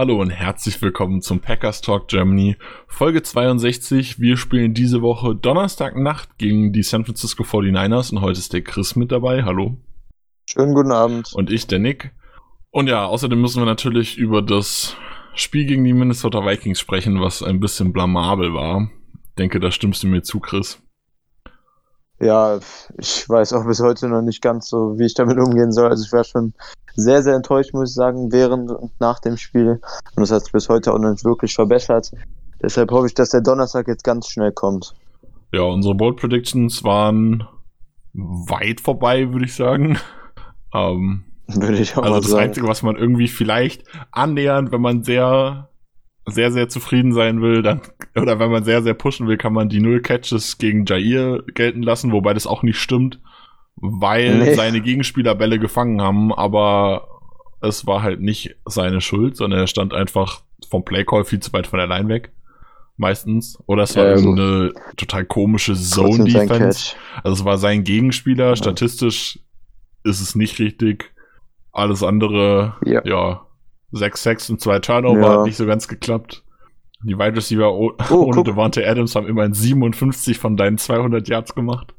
Hallo und herzlich willkommen zum Packers Talk Germany, Folge 62. Wir spielen diese Woche Donnerstagnacht gegen die San Francisco 49ers und heute ist der Chris mit dabei. Hallo. Schönen guten Abend. Und ich, der Nick. Und ja, außerdem müssen wir natürlich über das Spiel gegen die Minnesota Vikings sprechen, was ein bisschen blamabel war. Ich denke, da stimmst du mir zu, Chris. Ja, ich weiß auch bis heute noch nicht ganz so, wie ich damit umgehen soll. Also ich war schon sehr, sehr enttäuscht, muss ich sagen, während und nach dem Spiel. Und das hat sich bis heute auch noch nicht wirklich verbessert. Deshalb hoffe ich, dass der Donnerstag jetzt ganz schnell kommt. Ja, unsere Bold Predictions waren weit vorbei, würde ich sagen. Ähm, würde ich auch also das sagen. Einzige, was man irgendwie vielleicht annähernd, wenn man sehr, sehr, sehr zufrieden sein will, dann, oder wenn man sehr, sehr pushen will, kann man die Null Catches gegen Jair gelten lassen, wobei das auch nicht stimmt, weil Nee. seine Gegenspieler Bälle gefangen haben, aber es war halt nicht seine Schuld, sondern er stand einfach vom Playcall viel zu weit von der Line weg. Meistens. Oder es war Ja, gut. irgendeine total komische Zone-Defense. Also es war sein Gegenspieler. Statistisch ist es nicht richtig. Alles andere, ja, Ja. sechs Sacks und zwei Turnover Ja. hat nicht so ganz geklappt. Die Wide Receiver oh, Oh, ohne guck. Devante Adams haben immerhin 57 von deinen 200 Yards gemacht.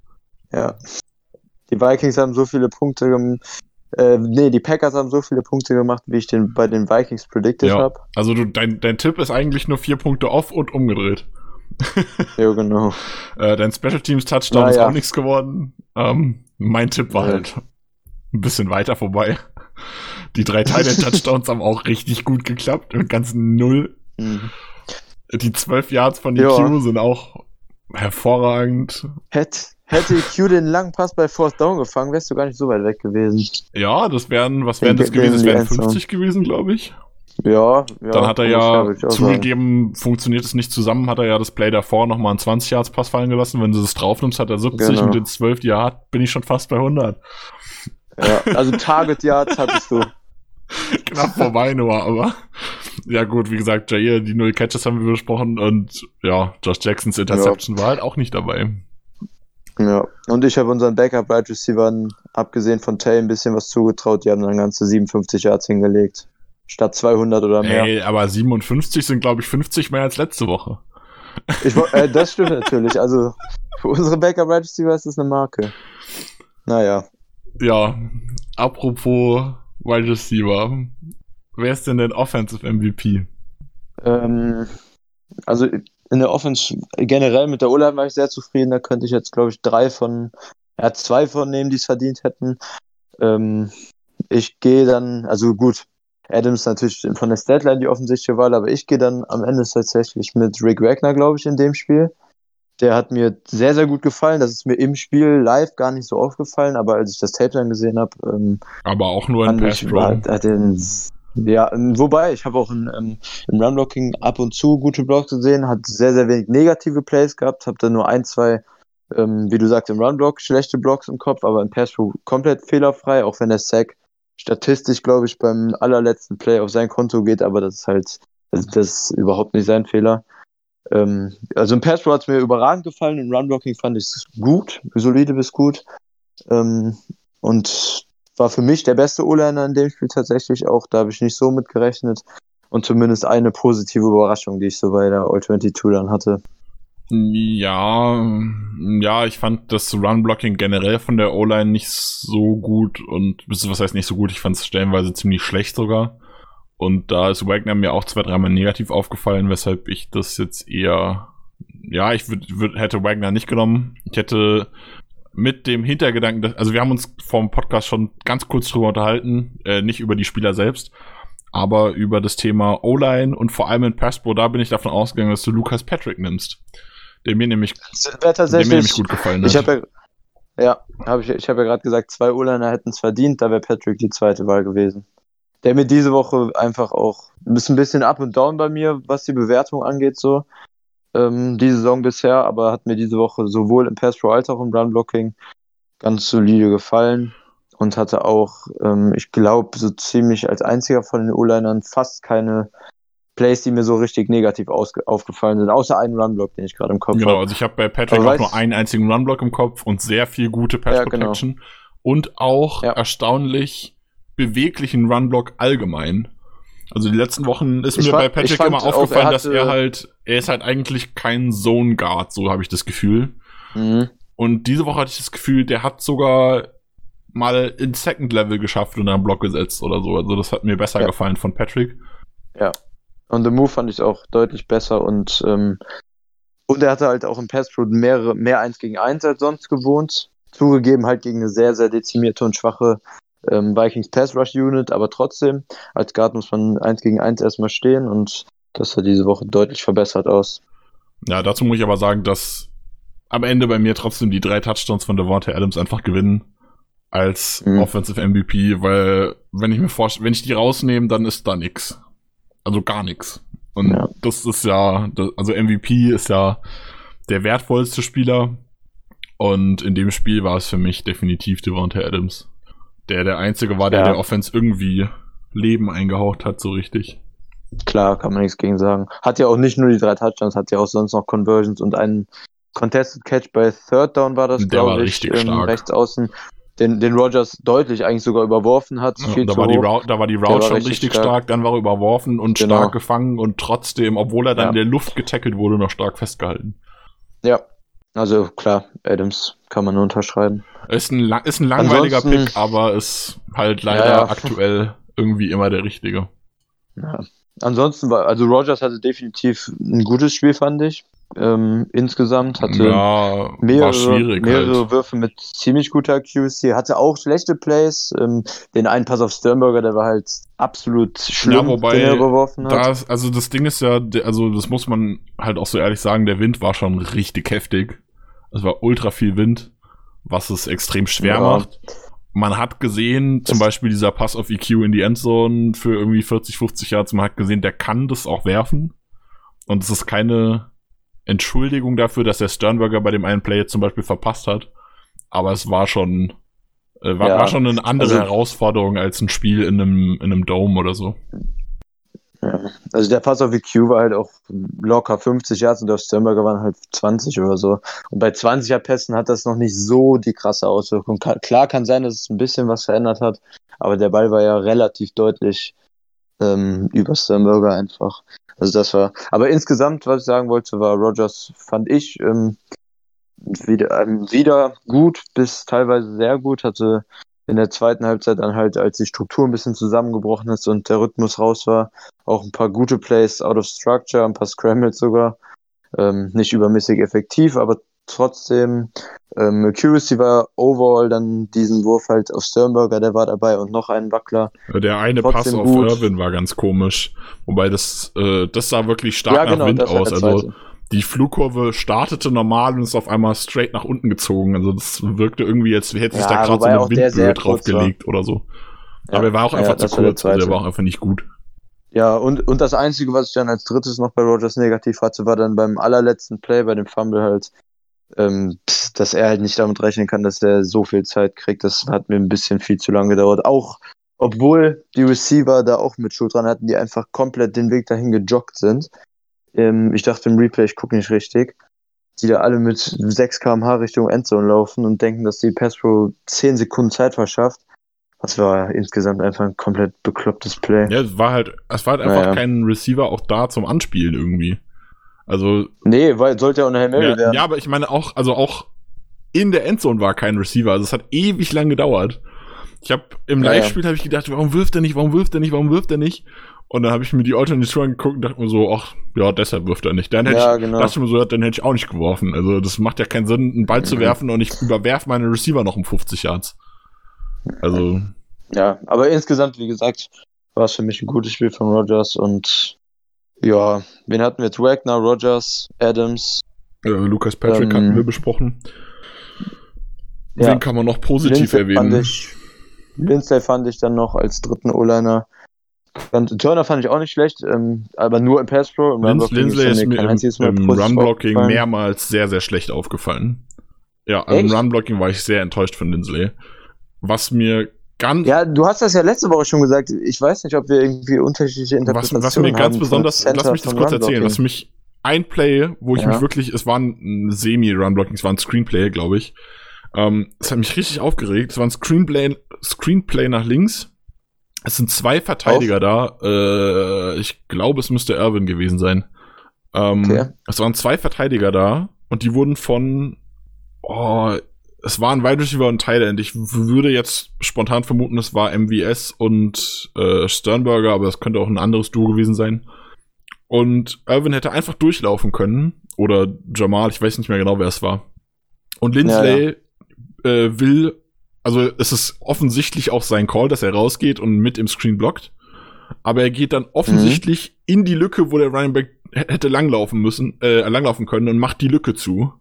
Ja. Die Vikings haben so viele Punkte gemacht. Äh, nee, die Packers haben so viele Punkte gemacht, wie ich den bei den Vikings predicted Ja. habe. Also du, dein, dein Tipp ist eigentlich nur vier Punkte off und umgedreht. Ja, genau. Äh, dein Special Teams Touchdown ist Naja. auch nichts geworden. Ähm, mein Tipp war Ja. halt ein bisschen weiter vorbei. Die drei Teile Touchdowns haben auch richtig gut geklappt mit ganzen Null. Mhm. Die 12 Yards von Ja. EQ sind auch hervorragend. Hätte, hätte EQ den langen Pass bei Fourth Down gefangen, wärst du gar nicht so weit weg gewesen. Ja, das wären, was wären das gewesen? Das wären Endzone. 50 gewesen, glaube ich. Ja, ja. Dann hat er ja zugegeben, funktioniert es nicht zusammen, hat er ja das Play davor nochmal einen 20 Yards Pass fallen gelassen. Wenn du das draufnimmst, hat er 70 Genau. mit den 12, die er hat, bin ich schon fast bei 100. Ja, also Target Yards hattest du. Knapp vorbei nur, aber ja gut, wie gesagt, Jair, die null Catches haben wir besprochen und ja, Josh Jacksons Interception war halt auch nicht dabei. Ja. Und ich habe unseren Backup Wide Receivern, abgesehen von Tay, ein bisschen was zugetraut. Die haben dann ganze 57 Yards hingelegt. Statt 200 oder mehr. Ey, aber 57 sind glaube ich 50 mehr als letzte Woche. Ich, äh, das stimmt natürlich. Also für unsere Backup Wide Receiver ist das eine Marke. Naja. Ja, apropos Wide Receiver, wer ist denn denn Offensive MVP? Ähm, also in der Offense generell mit der O-Line war ich sehr zufrieden. Da könnte ich jetzt, glaube ich, drei von, ja, zwei von nehmen, die es verdient hätten. Ähm, ich gehe dann, also gut, Adams natürlich von der Statline die offensichtliche Wahl, aber ich gehe dann am Ende tatsächlich mit Rick Wagner, glaube ich, in dem Spiel. Der hat mir sehr, sehr gut gefallen. Das ist mir im Spiel live gar nicht so aufgefallen, aber als ich das Tape dann gesehen habe, ähm, Aber auch nur in fand Pass Pro. hat den, ja, ähm, wobei, ich habe auch in, ähm, im Runblocking ab und zu gute Blocks gesehen, hat sehr, sehr wenig negative Plays gehabt, habe dann nur ein, zwei, ähm, wie du sagst, im Runblock schlechte Blocks im Kopf, aber im Pass komplett fehlerfrei, auch wenn der Sack statistisch, glaube ich, beim allerletzten Play auf sein Konto geht, aber das ist halt, das, das ist überhaupt nicht sein Fehler. Ähm, also im Pass hat es mir überragend gefallen, im Runblocking fand ich es gut, solide bis gut. Ähm, und war für mich der beste O-Liner in dem Spiel tatsächlich auch. Da habe ich nicht so mit gerechnet. Und zumindest eine positive Überraschung, die ich so bei der All-22 dann hatte. Ja, ja, ich fand das Run-Blocking generell von der O-Line nicht so gut und was heißt nicht so gut, ich fand es stellenweise ziemlich schlecht sogar. Und da ist Wagner mir auch zwei, dreimal negativ aufgefallen, weshalb ich das jetzt eher, ja, ich würd, würd, hätte Wagner nicht genommen. Ich hätte mit dem Hintergedanken, dass, also wir haben uns vom Podcast schon ganz kurz drüber unterhalten, äh, nicht über die Spieler selbst, aber über das Thema O-Line und vor allem in Passpro, da bin ich davon ausgegangen, dass du Lucas Patrick nimmst. Der mir nämlich, der mir nämlich gut gefallen hat. ich habe ja, ja, hab ich, ich habe ja gerade gesagt, zwei O-Liner hätten es verdient, da wäre Patrick die zweite Wahl gewesen. der mir diese Woche einfach auch ist ein bisschen up und down bei mir, was die Bewertung angeht, so ähm, die Saison bisher, aber hat mir diese Woche sowohl im Pass Pro als auch im Run Blocking ganz solide gefallen und hatte auch, ähm, ich glaube, so ziemlich als einziger von den O-Linern fast keine Plays, die mir so richtig negativ aufgefallen sind, außer einen Runblock, den ich gerade im Kopf habe. Genau, also ich habe bei Patrick auch nur einen einzigen Runblock im Kopf und sehr viel gute Pass ja. Protection genau. und auch ja. erstaunlich beweglichen Runblock allgemein. Also die letzten Wochen ist ich mir fand, bei Patrick immer aufgefallen, auch, er dass er halt, er ist halt eigentlich kein Zone Guard, so habe ich das Gefühl. Mhm. Und diese Woche hatte ich das Gefühl, der hat sogar mal in Second Level geschafft und einen Block gesetzt oder so. Also das hat mir besser ja. gefallen von Patrick. Ja. Und The Move fand ich auch deutlich besser und ähm, und er hatte halt auch im Pass Pro mehrere, mehr 1 gegen 1 als sonst gewohnt. Zugegeben halt gegen eine sehr, sehr dezimierte und schwache ähm, Vikings Pass Rush Unit, aber trotzdem, als Guard muss man 1 gegen 1 erstmal stehen und das sah diese Woche deutlich verbessert aus. Ja, dazu muss ich aber sagen, dass am Ende bei mir trotzdem die drei Touchdowns von Devontae Adams einfach gewinnen als mhm. Offensive MVP, weil wenn ich mir vorstelle, wenn ich die rausnehme, dann ist da nix. Also gar nix. Und ja. das ist ja, also MVP ist ja der wertvollste Spieler. Und in dem Spiel war es für mich definitiv Devontae Adams. Der der einzige war, der ja. der Offense irgendwie Leben eingehaucht hat, so richtig. Klar, kann man nichts gegen sagen. Hat ja auch nicht nur die drei Touchdowns, hat ja auch sonst noch Conversions und einen Contested Catch bei Third Down war das, glaube ich, richtig ähm, rechts außen, den, den Rogers deutlich eigentlich sogar überworfen hat. Ja, da, war die Route, da war die Route schon richtig, richtig stark. stark. dann war er überworfen und genau. stark gefangen und trotzdem, obwohl er dann ja. in der Luft getackelt wurde, noch stark festgehalten. Ja, also klar, Adams kann man nur unterschreiben. Ist ein, ist ein langweiliger Ansonsten, Pick, aber ist halt leider ja, aktuell irgendwie immer der richtige. Ja. Ansonsten war, also Rogers hatte definitiv ein gutes Spiel, fand ich. Ähm, insgesamt hatte ja, mehrere, mehrere halt. Würfe mit ziemlich guter Accuracy, hatte auch schlechte Plays. Ähm, den einen Pass auf Sternberger, der war halt absolut schlimm, ja, wobei den er überworfen hat. Das, also das Ding ist ja, also das muss man halt auch so ehrlich sagen, der Wind war schon richtig heftig. Es war ultra viel Wind, was es extrem schwer ja. macht. Man hat gesehen, zum Beispiel dieser Pass auf EQ in die Endzone für irgendwie 40, 50 Yards, man hat gesehen, der kann das auch werfen. Und es ist keine Entschuldigung dafür, dass der Sternberger bei dem einen Play zum Beispiel verpasst hat. Aber es war schon, äh, war, ja, war schon eine andere also, Herausforderung als ein Spiel in einem, in einem Dome oder so. Also der Pass auf EQ war halt auch locker 50 Yards und der Sternberger waren halt 20 oder so. Und bei 20er Pässen hat das noch nicht so die krasse Auswirkung. Klar kann sein, dass es ein bisschen was verändert hat, aber der Ball war ja relativ deutlich ähm, über Sternberger einfach. Also das war, aber insgesamt, was ich sagen wollte, war Rogers, fand ich, ähm, wieder, ähm, wieder gut bis teilweise sehr gut, hatte in der zweiten Halbzeit dann halt, als die Struktur ein bisschen zusammengebrochen ist und der Rhythmus raus war, auch ein paar gute Plays out of structure, ein paar Scrambles sogar. Ähm, nicht übermäßig effektiv, aber trotzdem, ähm, Accuracy war overall dann diesen Wurf halt auf Sternberger, der war dabei und noch ein Wackler. Der eine Pass auf gut. Irwin war ganz komisch. Wobei das, äh, das sah wirklich stark ja, genau, nach Wind aus. Also die Flugkurve startete normal und ist auf einmal straight nach unten gezogen. Also das wirkte irgendwie, als hätte sich ja, da gerade so eine Windböe draufgelegt oder so. Ja, Aber er war auch einfach zu kurz, also er war auch einfach nicht gut. Ja, und, und das Einzige, was ich dann als drittes noch bei Rogers negativ hatte, war dann beim allerletzten Play, bei dem Fumble halt, ähm, dass er halt nicht damit rechnen kann, dass er so viel Zeit kriegt. Das hat mir ein bisschen viel zu lange gedauert. Auch obwohl die Receiver da auch mit Schuld dran hatten, die einfach komplett den Weg dahin gejoggt sind. Ähm, ich dachte im Replay, ich gucke nicht richtig. Die da alle mit 6 km/h Richtung Endzone laufen und denken, dass die Pass Pro 10 Sekunden Zeit verschafft. Das war insgesamt einfach ein komplett beklopptes Play. Ja, es war halt, es war halt einfach naja. kein Receiver auch da zum Anspielen irgendwie. Also. Nee, weil sollte ja auch eine Hail ja, werden. Ja, aber ich meine auch, also auch in der Endzone war kein Receiver. Also es hat ewig lang gedauert. Ich habe im Live-Spiel ja, habe ich gedacht, warum wirft er nicht, warum wirft er nicht, warum wirft er nicht? Und dann habe ich mir die Alternate angeguckt und dachte mir so, ach, ja, deshalb wirft er nicht. Dann hätte ja, ich, genau. dachte ich mir so, dann hätte ich auch nicht geworfen. Also das macht ja keinen Sinn, einen Ball mhm. zu werfen und ich überwerfe meine Receiver noch um 50 Yards. Also. Ja, aber insgesamt, wie gesagt, war es für mich ein gutes Spiel von Rogers und ja, wen hatten wir jetzt? Wagner, Rogers, Adams. Äh, Lucas Patrick ähm, hatten wir besprochen. Ja. Wen kann man noch positiv Lindsay erwähnen? Fand ich, Lindsay fand ich dann noch als dritten O-Liner Turner fand ich auch nicht schlecht, ähm, aber nur im Pass Pro. Im Lins Lindsley ist mir im, im Run-Blocking mehrmals sehr, sehr schlecht aufgefallen. Ja, Echt? im Run-Blocking war ich sehr enttäuscht von Lindsley. Was mir ganz. Ja, du hast das ja letzte Woche schon gesagt. Ich weiß nicht, ob wir irgendwie unterschiedliche Interpretationen was, was mir ganz besonders, lass mich das kurz erzählen, was mich ein Play, wo ich ja. mich wirklich, es war ein Semi-Run-Blocking, es war ein Screenplay, glaube ich. Ähm, es hat mich richtig aufgeregt. Es war ein Screenplay, Screenplay nach links. Es sind zwei Verteidiger Auf. da. Äh, ich glaube, es müsste Irwin gewesen sein. Ähm, okay. Es waren zwei Verteidiger da und die wurden von oh, es war ein Wide Receiver und End. Ich würde jetzt spontan vermuten, es war MVS und äh, Sternberger, aber es könnte auch ein anderes Duo gewesen sein. Und Irvin hätte einfach durchlaufen können. Oder Jamal, ich weiß nicht mehr genau, wer es war. Und Lindsley ja, ja. Äh, will, also es ist offensichtlich auch sein Call, dass er rausgeht und mit im Screen blockt. Aber er geht dann offensichtlich mhm. in die Lücke, wo der Running Back hätte langlaufen müssen, äh, langlaufen können und macht die Lücke zu.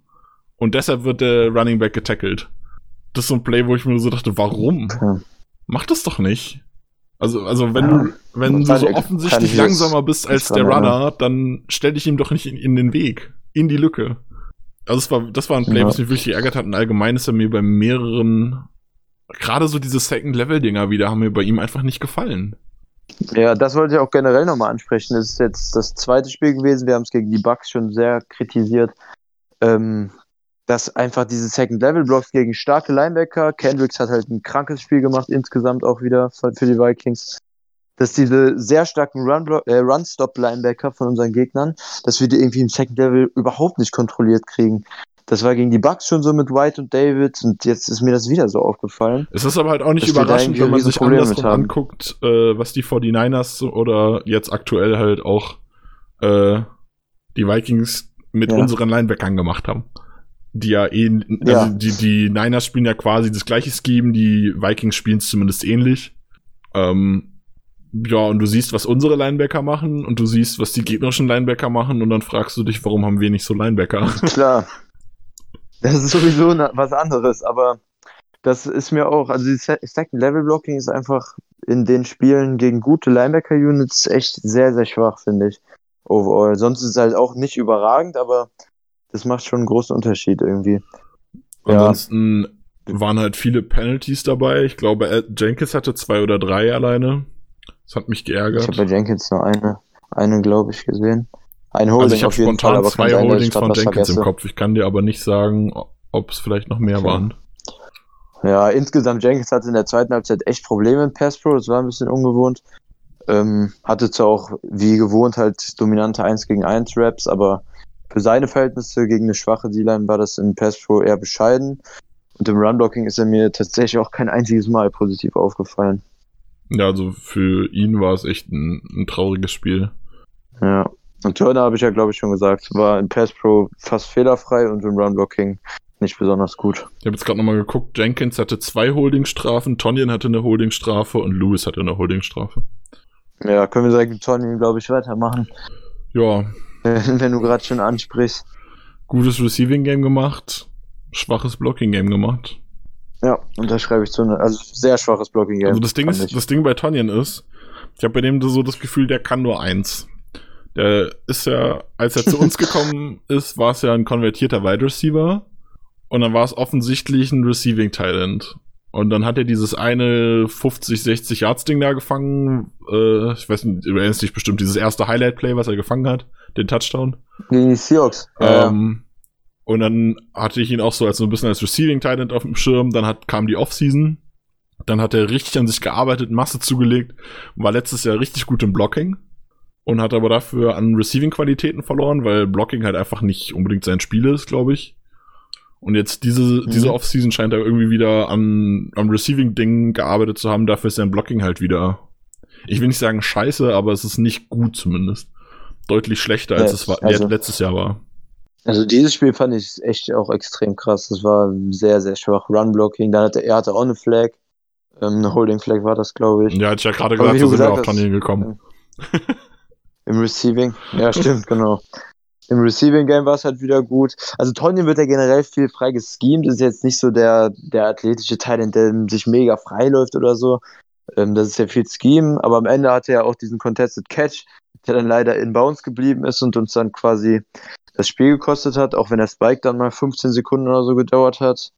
Und deshalb wird der Running Back getackelt. Das ist so ein Play, wo ich mir so dachte, warum? Mach das doch nicht. Also, also wenn, ja, wenn du so offensichtlich langsamer bist als der Runner, dann stell dich ihm doch nicht in, in, den Weg, in die Lücke. Also das war, das war ein Play, ja. was mich wirklich geärgert hat. Und allgemein ist er mir bei mehreren, gerade so diese Second-Level-Dinger wieder, haben mir bei ihm einfach nicht gefallen. Ja, das wollte ich auch generell nochmal ansprechen. Das ist jetzt das zweite Spiel gewesen. Wir haben es gegen die Bucks schon sehr kritisiert. Ähm, dass einfach diese Second-Level-Blocks gegen starke Linebacker, Kendricks hat halt ein krankes Spiel gemacht, insgesamt auch wieder für die Vikings, dass diese sehr starken äh, Run-Stop-Linebacker äh, von unseren Gegnern, dass wir die irgendwie im Second-Level überhaupt nicht kontrolliert kriegen. Das war gegen die Bucks schon so mit White und David und jetzt ist mir das wieder so aufgefallen. Es ist aber halt auch nicht überraschend, wenn man sich andersrum anguckt, äh, was die 49ers oder jetzt aktuell halt auch äh, die Vikings mit ja. unseren Linebackern gemacht haben die ja eh, also ja. die, die Niners spielen ja quasi das gleiche Scheme, die Vikings spielen es zumindest ähnlich. Ähm, ja, und du siehst, was unsere Linebacker machen und du siehst, was die gegnerischen Linebacker machen und dann fragst du dich, warum haben wir nicht so Linebacker? Klar. Das ist sowieso was anderes, aber das ist mir auch, also die Second Level Blocking ist einfach in den Spielen gegen gute Linebacker Units echt sehr, sehr schwach, finde ich. Overall. Sonst ist es halt auch nicht überragend, aber das macht schon einen großen Unterschied irgendwie. Ansonsten ja. waren halt viele Penalties dabei. Ich glaube, Jenkins hatte zwei oder drei alleine. Das hat mich geärgert. Ich habe bei Jenkins nur eine, eine glaube ich, gesehen. Ein Holding also ich habe spontan Fall, zwei Holdings von Jenkins vergesse. im Kopf. Ich kann dir aber nicht sagen, ob es vielleicht noch mehr okay. waren. Ja, insgesamt Jenkins hatte in der zweiten Halbzeit echt Probleme in Pass Pro. Das war ein bisschen ungewohnt. Ähm, hatte zwar auch wie gewohnt halt dominante 1 gegen 1 Raps, aber für seine Verhältnisse gegen eine schwache D-Line war das in Pass Pro eher bescheiden. Und im Runblocking ist er mir tatsächlich auch kein einziges Mal positiv aufgefallen. Ja, also für ihn war es echt ein, ein trauriges Spiel. Ja. Und Turner habe ich ja, glaube ich, schon gesagt, war in Pass Pro fast fehlerfrei und im Runblocking nicht besonders gut. Ich habe jetzt gerade nochmal geguckt, Jenkins hatte zwei Holdingstrafen, Tonyan hatte eine Holdingstrafe und Lewis hatte eine Holdingstrafe. Ja, können wir sagen, Tonyan, glaube ich, weitermachen. Ja, wenn du gerade schon ansprichst. Gutes Receiving Game gemacht, schwaches Blocking Game gemacht. Ja, unterschreibe ich zu also sehr schwaches Blocking Game. Also das Ding ist, das Ding bei Tonyan ist, ich habe bei dem so das Gefühl, der kann nur eins. Der ist ja, als er zu uns gekommen ist, war es ja ein konvertierter Wide Receiver und dann war es offensichtlich ein Receiving Talent. Und dann hat er dieses eine 50, 60 Yards Ding da gefangen. Äh, ich weiß nicht, du erinnerst dich bestimmt, dieses erste Highlight Play, was er gefangen hat den Touchdown. Die Seahawks. Ähm. Und dann hatte ich ihn auch so als so ein bisschen als Receiving Titan auf dem Schirm. Dann hat, kam die Offseason. Dann hat er richtig an sich gearbeitet, Masse zugelegt, war letztes Jahr richtig gut im Blocking und hat aber dafür an Receiving-Qualitäten verloren, weil Blocking halt einfach nicht unbedingt sein Spiel ist, glaube ich. Und jetzt diese, mhm. diese Offseason scheint er irgendwie wieder an, am Receiving-Ding gearbeitet zu haben. Dafür ist sein Blocking halt wieder, ich will nicht sagen scheiße, aber es ist nicht gut zumindest deutlich schlechter, als ja, es war, also, letztes Jahr war. Also dieses Spiel fand ich echt auch extrem krass. Das war sehr, sehr schwach. Run-Blocking, dann hatte er hatte auch eine Flag. Ähm, eine Holding-Flag war das, glaube ich. Ja, hatte ich ja gerade gesagt, so sind wir auf Turnier gekommen. Im Receiving, ja, stimmt, genau. Im Receiving Game war es halt wieder gut. Also Tonyan wird ja generell viel frei geschemt. Ist jetzt nicht so der, der athletische Teil, in dem sich mega frei läuft oder so. Ähm, das ist ja viel Scheme, aber am Ende hatte er auch diesen Contested Catch, der dann leider in Bounds geblieben ist und uns dann quasi das Spiel gekostet hat, auch wenn der Spike dann mal 15 Sekunden oder so gedauert hat.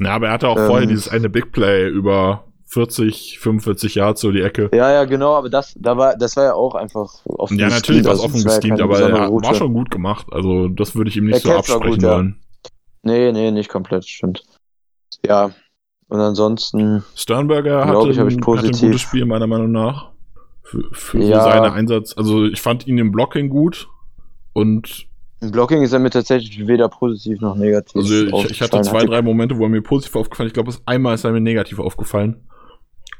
Ja, aber er hatte auch Ähm. vorher dieses eine Big Play über 40, 45 Yards so die Ecke. Ja, ja, genau, aber das, da war, das war ja auch einfach offen Ja, natürlich war es offen ja gesteamt, aber er Route. war schon gut gemacht. Also das würde ich ihm nicht Der so Catch absprechen gut, ja. wollen. Nee, nee, nicht komplett, stimmt. Ja, und ansonsten, Sternberger hatte, ich, ich ein, hatte ein gutes Spiel, meiner Meinung nach. Für, für Ja. seinen Einsatz. Also ich fand ihn im Blocking gut. Und im Blocking ist er mir tatsächlich weder positiv noch negativ also ich, ich hatte zwei, drei Momente, wo er mir positiv aufgefallen ist. Ich glaube, das einmal ist er mir negativ aufgefallen.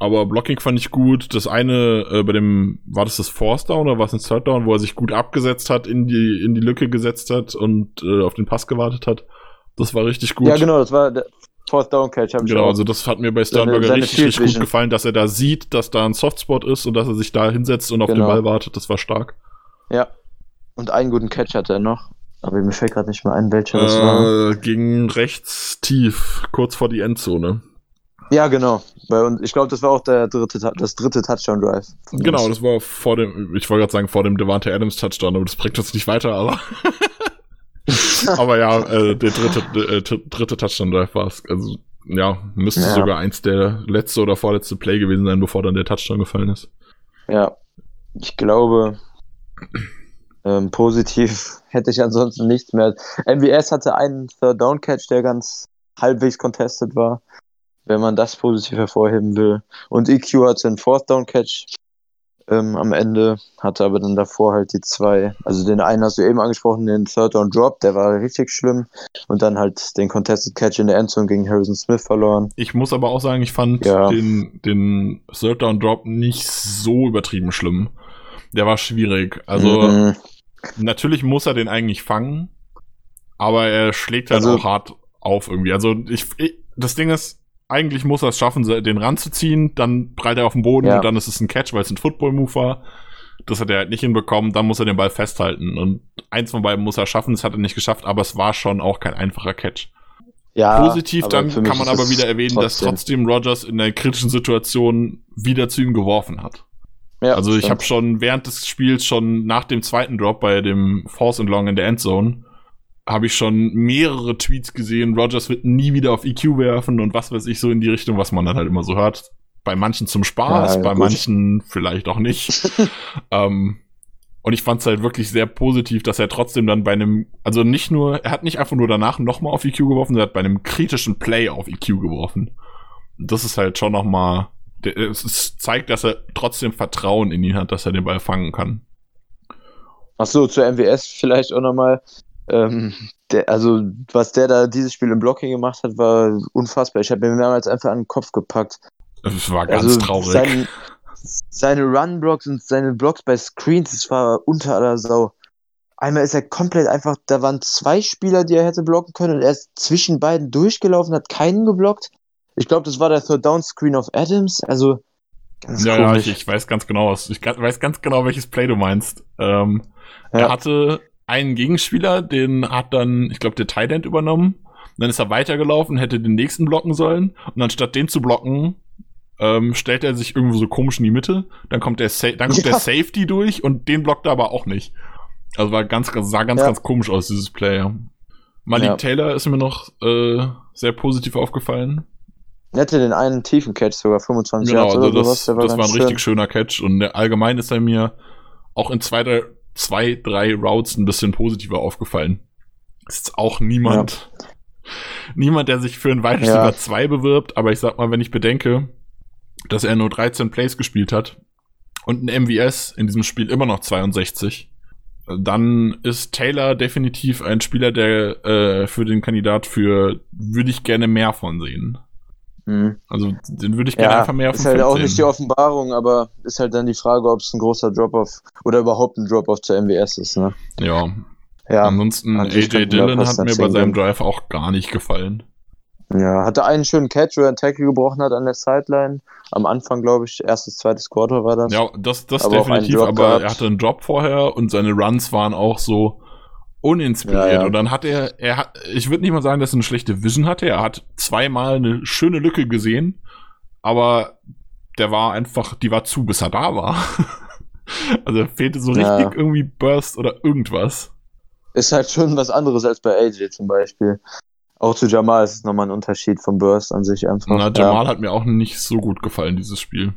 Aber Blocking fand ich gut. Das eine äh, bei dem, war das das Force Down oder war es ein Third Down, wo er sich gut abgesetzt hat, in die, in die Lücke gesetzt hat und äh, auf den Pass gewartet hat. Das war richtig gut. Ja, genau, das war der Fourth Down Catch, Genau, also das hat mir bei Sternberger seine richtig, Field richtig gut gefallen, dass er da sieht, dass da ein Softspot ist und dass er sich da hinsetzt und auf Genau. den Ball wartet. Das war stark. Ja. Und einen guten Catch hatte er noch. Aber mir fällt gerade nicht mehr ein, welcher das war. Äh, ging rechts tief, kurz vor die Endzone. Ja, genau. Bei uns, ich glaube, das war auch der dritte, das dritte Touchdown-Drive. Genau, das war vor dem, ich wollte gerade sagen, vor dem Devante Adams Touchdown, aber das bringt uns nicht weiter, aber. aber ja, äh, der dritte, äh, dritte Touchdown-Drive war es. Also, ja, müsste Ja. sogar eins der letzte oder vorletzte Play gewesen sein, bevor dann der Touchdown gefallen ist. Ja. Ich glaube, ähm, positiv hätte ich ansonsten nichts mehr. MWS hatte einen Third-Down-Catch, der ganz halbwegs contested war, wenn man das positiv hervorheben will. Und EQ hatte einen Fourth-Down-Catch ähm, am Ende, hatte aber dann davor halt die zwei, also den einen hast du eben angesprochen, den Third-Down-Drop, der war richtig schlimm. Und dann halt den Contested Catch in der Endzone gegen Harrison Smith verloren. Ich muss aber auch sagen, ich fand Ja. den, den Third Down Drop nicht so übertrieben schlimm. Der war schwierig. Also, Mhm. natürlich muss er den eigentlich fangen, aber er schlägt halt Also- auch hart auf irgendwie. Also, ich, ich, das Ding ist, eigentlich muss er es schaffen, den ranzuziehen, dann prallt er auf den Boden Ja. und dann ist es ein Catch, weil es ein Football-Move war. Das hat er halt nicht hinbekommen, dann muss er den Ball festhalten. Und eins von beiden muss er schaffen, das hat er nicht geschafft, aber es war schon auch kein einfacher Catch. ja, Positiv, dann kann man aber wieder erwähnen, dass trotzdem Rogers in der kritischen Situation wieder zu ihm geworfen hat. Ja, Also ich habe schon während des Spiels, schon nach dem zweiten Drop bei dem Force and Long in der Endzone, habe ich schon mehrere Tweets gesehen, Rogers wird nie wieder auf EQ werfen und was weiß ich so in die Richtung, was man dann halt immer so hört. Bei manchen zum Spaß, Ja, bei gut. manchen vielleicht auch nicht. ähm, und ich fand es halt wirklich sehr positiv, dass er trotzdem dann bei einem, also nicht nur, er hat nicht einfach nur danach nochmal auf EQ geworfen, er hat bei einem kritischen Play auf EQ geworfen. Das ist halt schon nochmal, es es zeigt, dass er trotzdem Vertrauen in ihn hat, dass er den Ball fangen kann. Ach so, zur MWS vielleicht auch nochmal. Ähm, der, also, was der da dieses Spiel im Blocking gemacht hat, war unfassbar. Ich habe mir mehrmals einfach an den Kopf gepackt. Es war ganz also, traurig. Sein, seine Run-Blocks und seine Blocks bei Screens, das war unter aller Sau. Einmal ist er komplett einfach, da waren zwei Spieler, die er hätte blocken können und er ist zwischen beiden durchgelaufen, hat keinen geblockt. Ich glaube, das war der Third Down Screen of Adams. Also, ganz ja, ja, ich, ich weiß ganz genau, was, ich weiß ganz genau, welches Play du meinst. Ähm, Er Ja. hatte einen Gegenspieler, den hat dann, ich glaube, der End übernommen. Dann ist er weitergelaufen, hätte den nächsten blocken sollen. Und anstatt den zu blocken, ähm, stellt er sich irgendwo so komisch in die Mitte. Dann kommt der, Sa dann kommt Ja. der Safety durch und den blockt er aber auch nicht. Also war ganz, sah ganz, Ja. ganz komisch aus, dieses Play. ja. Malik. Taylor ist mir noch äh, sehr positiv aufgefallen. Er hatte den einen tiefen Catch, sogar 25 Genau, Yards also oder das, sowas. Der das war ein schön. richtig schöner Catch und allgemein ist er mir auch in zwei, drei, zwei, drei Routes ein bisschen positiver aufgefallen. Ist auch niemand, niemand, der sich für ein Wide Ja. Receiver 2 bewirbt, aber ich sag mal, wenn ich bedenke, dass er nur 13 Plays gespielt hat und ein MVS in diesem Spiel immer noch 62, dann ist Taylor definitiv ein Spieler, der äh, für den Kandidat für würde ich gerne mehr von sehen. Mhm. Also den würde ich gerne Ja, einfach mehr auf ist halt Feld auch sehen. nicht die Offenbarung, aber ist halt dann die Frage, ob es ein großer Drop-Off oder überhaupt ein Drop-Off zur MWS ist. Ne? Ja, Ja, ansonsten AJ wir Dillon hat mir bei seinem. Drive auch gar nicht gefallen. ja, hatte einen schönen Catch, wo er einen Tackle gebrochen hat an der Sideline. Am Anfang, glaube ich, erstes, zweites Quarter war das. Ja, das, das Aber definitiv, aber gehabt. er hatte einen Drop vorher und seine Runs waren auch so uninspiriert. Ja, ja. Und dann hat er, er hat, ich würde nicht mal sagen, dass er eine schlechte Vision hatte. Er hat zweimal eine schöne Lücke gesehen, aber der war einfach, die war zu, bis er da war. also fehlte so Ja. richtig irgendwie Burst oder irgendwas. Ist halt schon was anderes als bei AJ zum Beispiel. Auch zu Jamal ist es nochmal ein Unterschied vom Burst an sich einfach. Na, Jamal hat mir auch nicht so gut gefallen, dieses Spiel.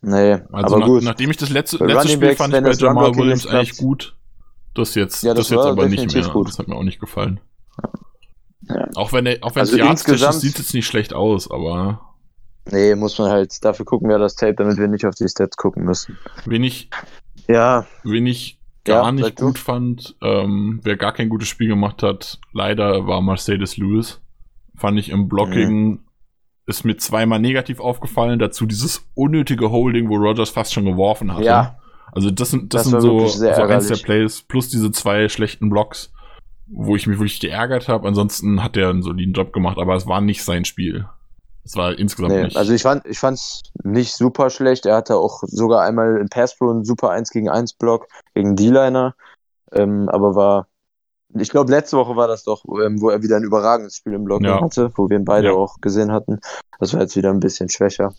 Nee, Also aber nach, gut. nachdem ich das letzte, letzte Running Spiel Backs, fand ich bei Jamal Williams eigentlich gut. Das jetzt, Ja, das, das jetzt aber nicht mehr. gut. Das hat mir auch nicht gefallen. Ja. Auch wenn auch wenn Also es insgesamt- sieht jetzt nicht schlecht aus, aber Nee, muss man halt, dafür gucken wir das Tape, damit wir nicht auf die Stats gucken müssen. wen ich, Ja, wen ich gar Ja, nicht sag du. gut fand, ähm, wer gar kein gutes Spiel gemacht hat, leider war Mercedes Lewis. Fand ich im Blocking, Mhm. ist mir zweimal negativ aufgefallen, dazu dieses unnötige Holding, wo Rogers fast schon geworfen hatte. ja, Also das sind, das, Das sind so, so eins der. Plays, plus diese zwei schlechten Blocks, wo ich mich wirklich geärgert habe. Ansonsten hat er einen soliden Job gemacht, aber es war nicht sein Spiel. Es war insgesamt nee. nicht. Also ich fand, ich fand's nicht super schlecht. Er hatte auch sogar einmal in Pass Pro einen super 1 gegen 1 Block gegen D-Liner. Ähm, aber war, ich glaube, letzte Woche war das doch, ähm, wo er wieder ein überragendes Spiel im Blocking Ja. hatte, wo wir ihn beide Ja. auch gesehen hatten. Das war jetzt wieder ein bisschen schwächer.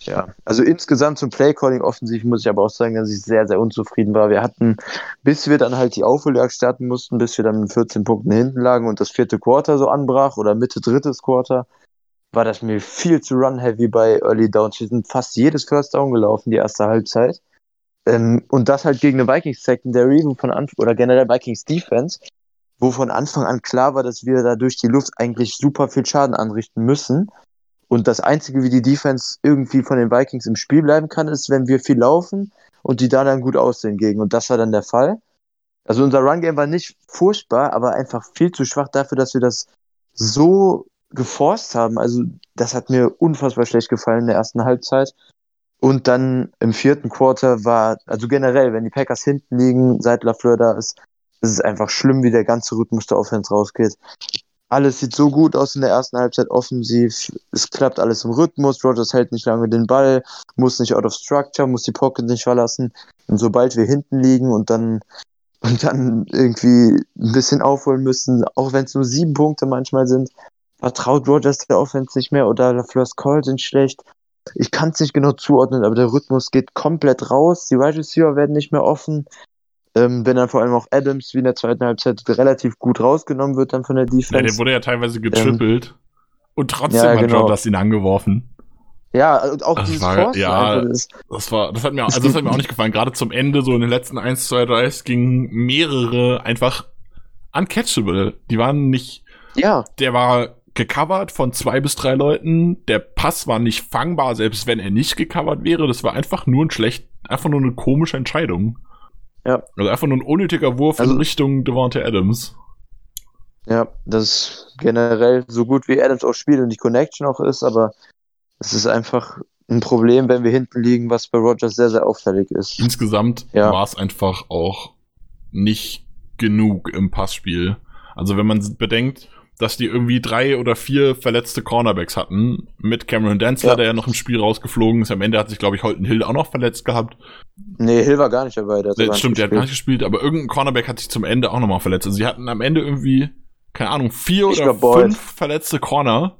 Ja, also insgesamt zum Playcalling offensiv muss ich aber auch sagen, dass ich sehr, sehr unzufrieden war. Wir hatten, bis wir dann halt die Aufholjagd starten mussten, bis wir dann mit 14 Punkten hinten lagen und das vierte Quarter so anbrach oder Mitte drittes Quarter, war das mir viel zu run-heavy bei Early Downs. Wir sind fast jedes First Down gelaufen, die erste Halbzeit. Ähm, und das halt gegen eine Vikings Secondary, von Anfang, oder generell Vikings Defense, wo von Anfang an klar war, dass wir da durch die Luft eigentlich super viel Schaden anrichten müssen. Und das Einzige, wie die Defense irgendwie von den Vikings im Spiel bleiben kann, ist, wenn wir viel laufen und die da dann gut aussehen gegen. Und das war dann der Fall. Also unser Run-Game war nicht furchtbar, aber einfach viel zu schwach dafür, dass wir das so geforst haben. Also das hat mir unfassbar schlecht gefallen in der ersten Halbzeit. Und dann im vierten Quarter war, also generell, wenn die Packers hinten liegen, seit LaFleur da ist, ist es einfach schlimm, wie der ganze Rhythmus der Offense rausgeht. Alles sieht so gut aus in der ersten Halbzeit offensiv. Es klappt alles im Rhythmus. Rogers hält nicht lange den Ball, muss nicht out of structure, muss die Pocket nicht verlassen. Und sobald wir hinten liegen und dann, und dann irgendwie ein bisschen aufholen müssen, auch wenn es nur sieben Punkte manchmal sind, vertraut Rogers der Offense nicht mehr oder LaFleur's Call sind schlecht. Ich kann es nicht genau zuordnen, aber der Rhythmus geht komplett raus. Die Wide Receiver werden nicht mehr offen. Ähm, wenn dann vor allem auch Adams wie in der zweiten Halbzeit relativ gut rausgenommen wird dann von der ja, Defense. der wurde ja teilweise getrippelt. und trotzdem Ähm, ja, hat genau. Rogers ihn angeworfen. Ja, und auch Das dieses war- Forcen ja, ist, Das war, das hat mir, also das hat mir auch nicht gefallen. Gerade zum Ende, so in den letzten 1, 2, 3, es gingen mehrere einfach uncatchable. Die waren nicht, ja, der war gecovert von zwei bis drei Leuten. Der Pass war nicht fangbar, selbst wenn er nicht gecovert wäre. Das war einfach nur ein schlecht, einfach nur eine komische Entscheidung. Ja. Also einfach nur ein unnötiger Wurf Also- in Richtung Devontae Adams. ja, das ist generell so gut wie Adams auch spielt und die Connection auch ist, aber es ist einfach ein Problem, wenn wir hinten liegen, was bei Rogers sehr, sehr auffällig ist. Insgesamt Ja. war es einfach auch nicht genug im Passspiel. Also wenn man bedenkt, dass die irgendwie drei oder vier verletzte Cornerbacks hatten, mit Cameron Densler, Ja. der ja noch im Spiel rausgeflogen ist. Am Ende hat sich, glaube ich, Holton Hill auch noch verletzt gehabt. Nee, Hill war gar nicht dabei. Der sogar Stimmt, der hat gar nicht gespielt. aber irgendein Cornerback hat sich zum Ende auch nochmal verletzt. Also sie hatten am Ende irgendwie, keine Ahnung, vier Ich oder Boyd. fünf verletzte Corner.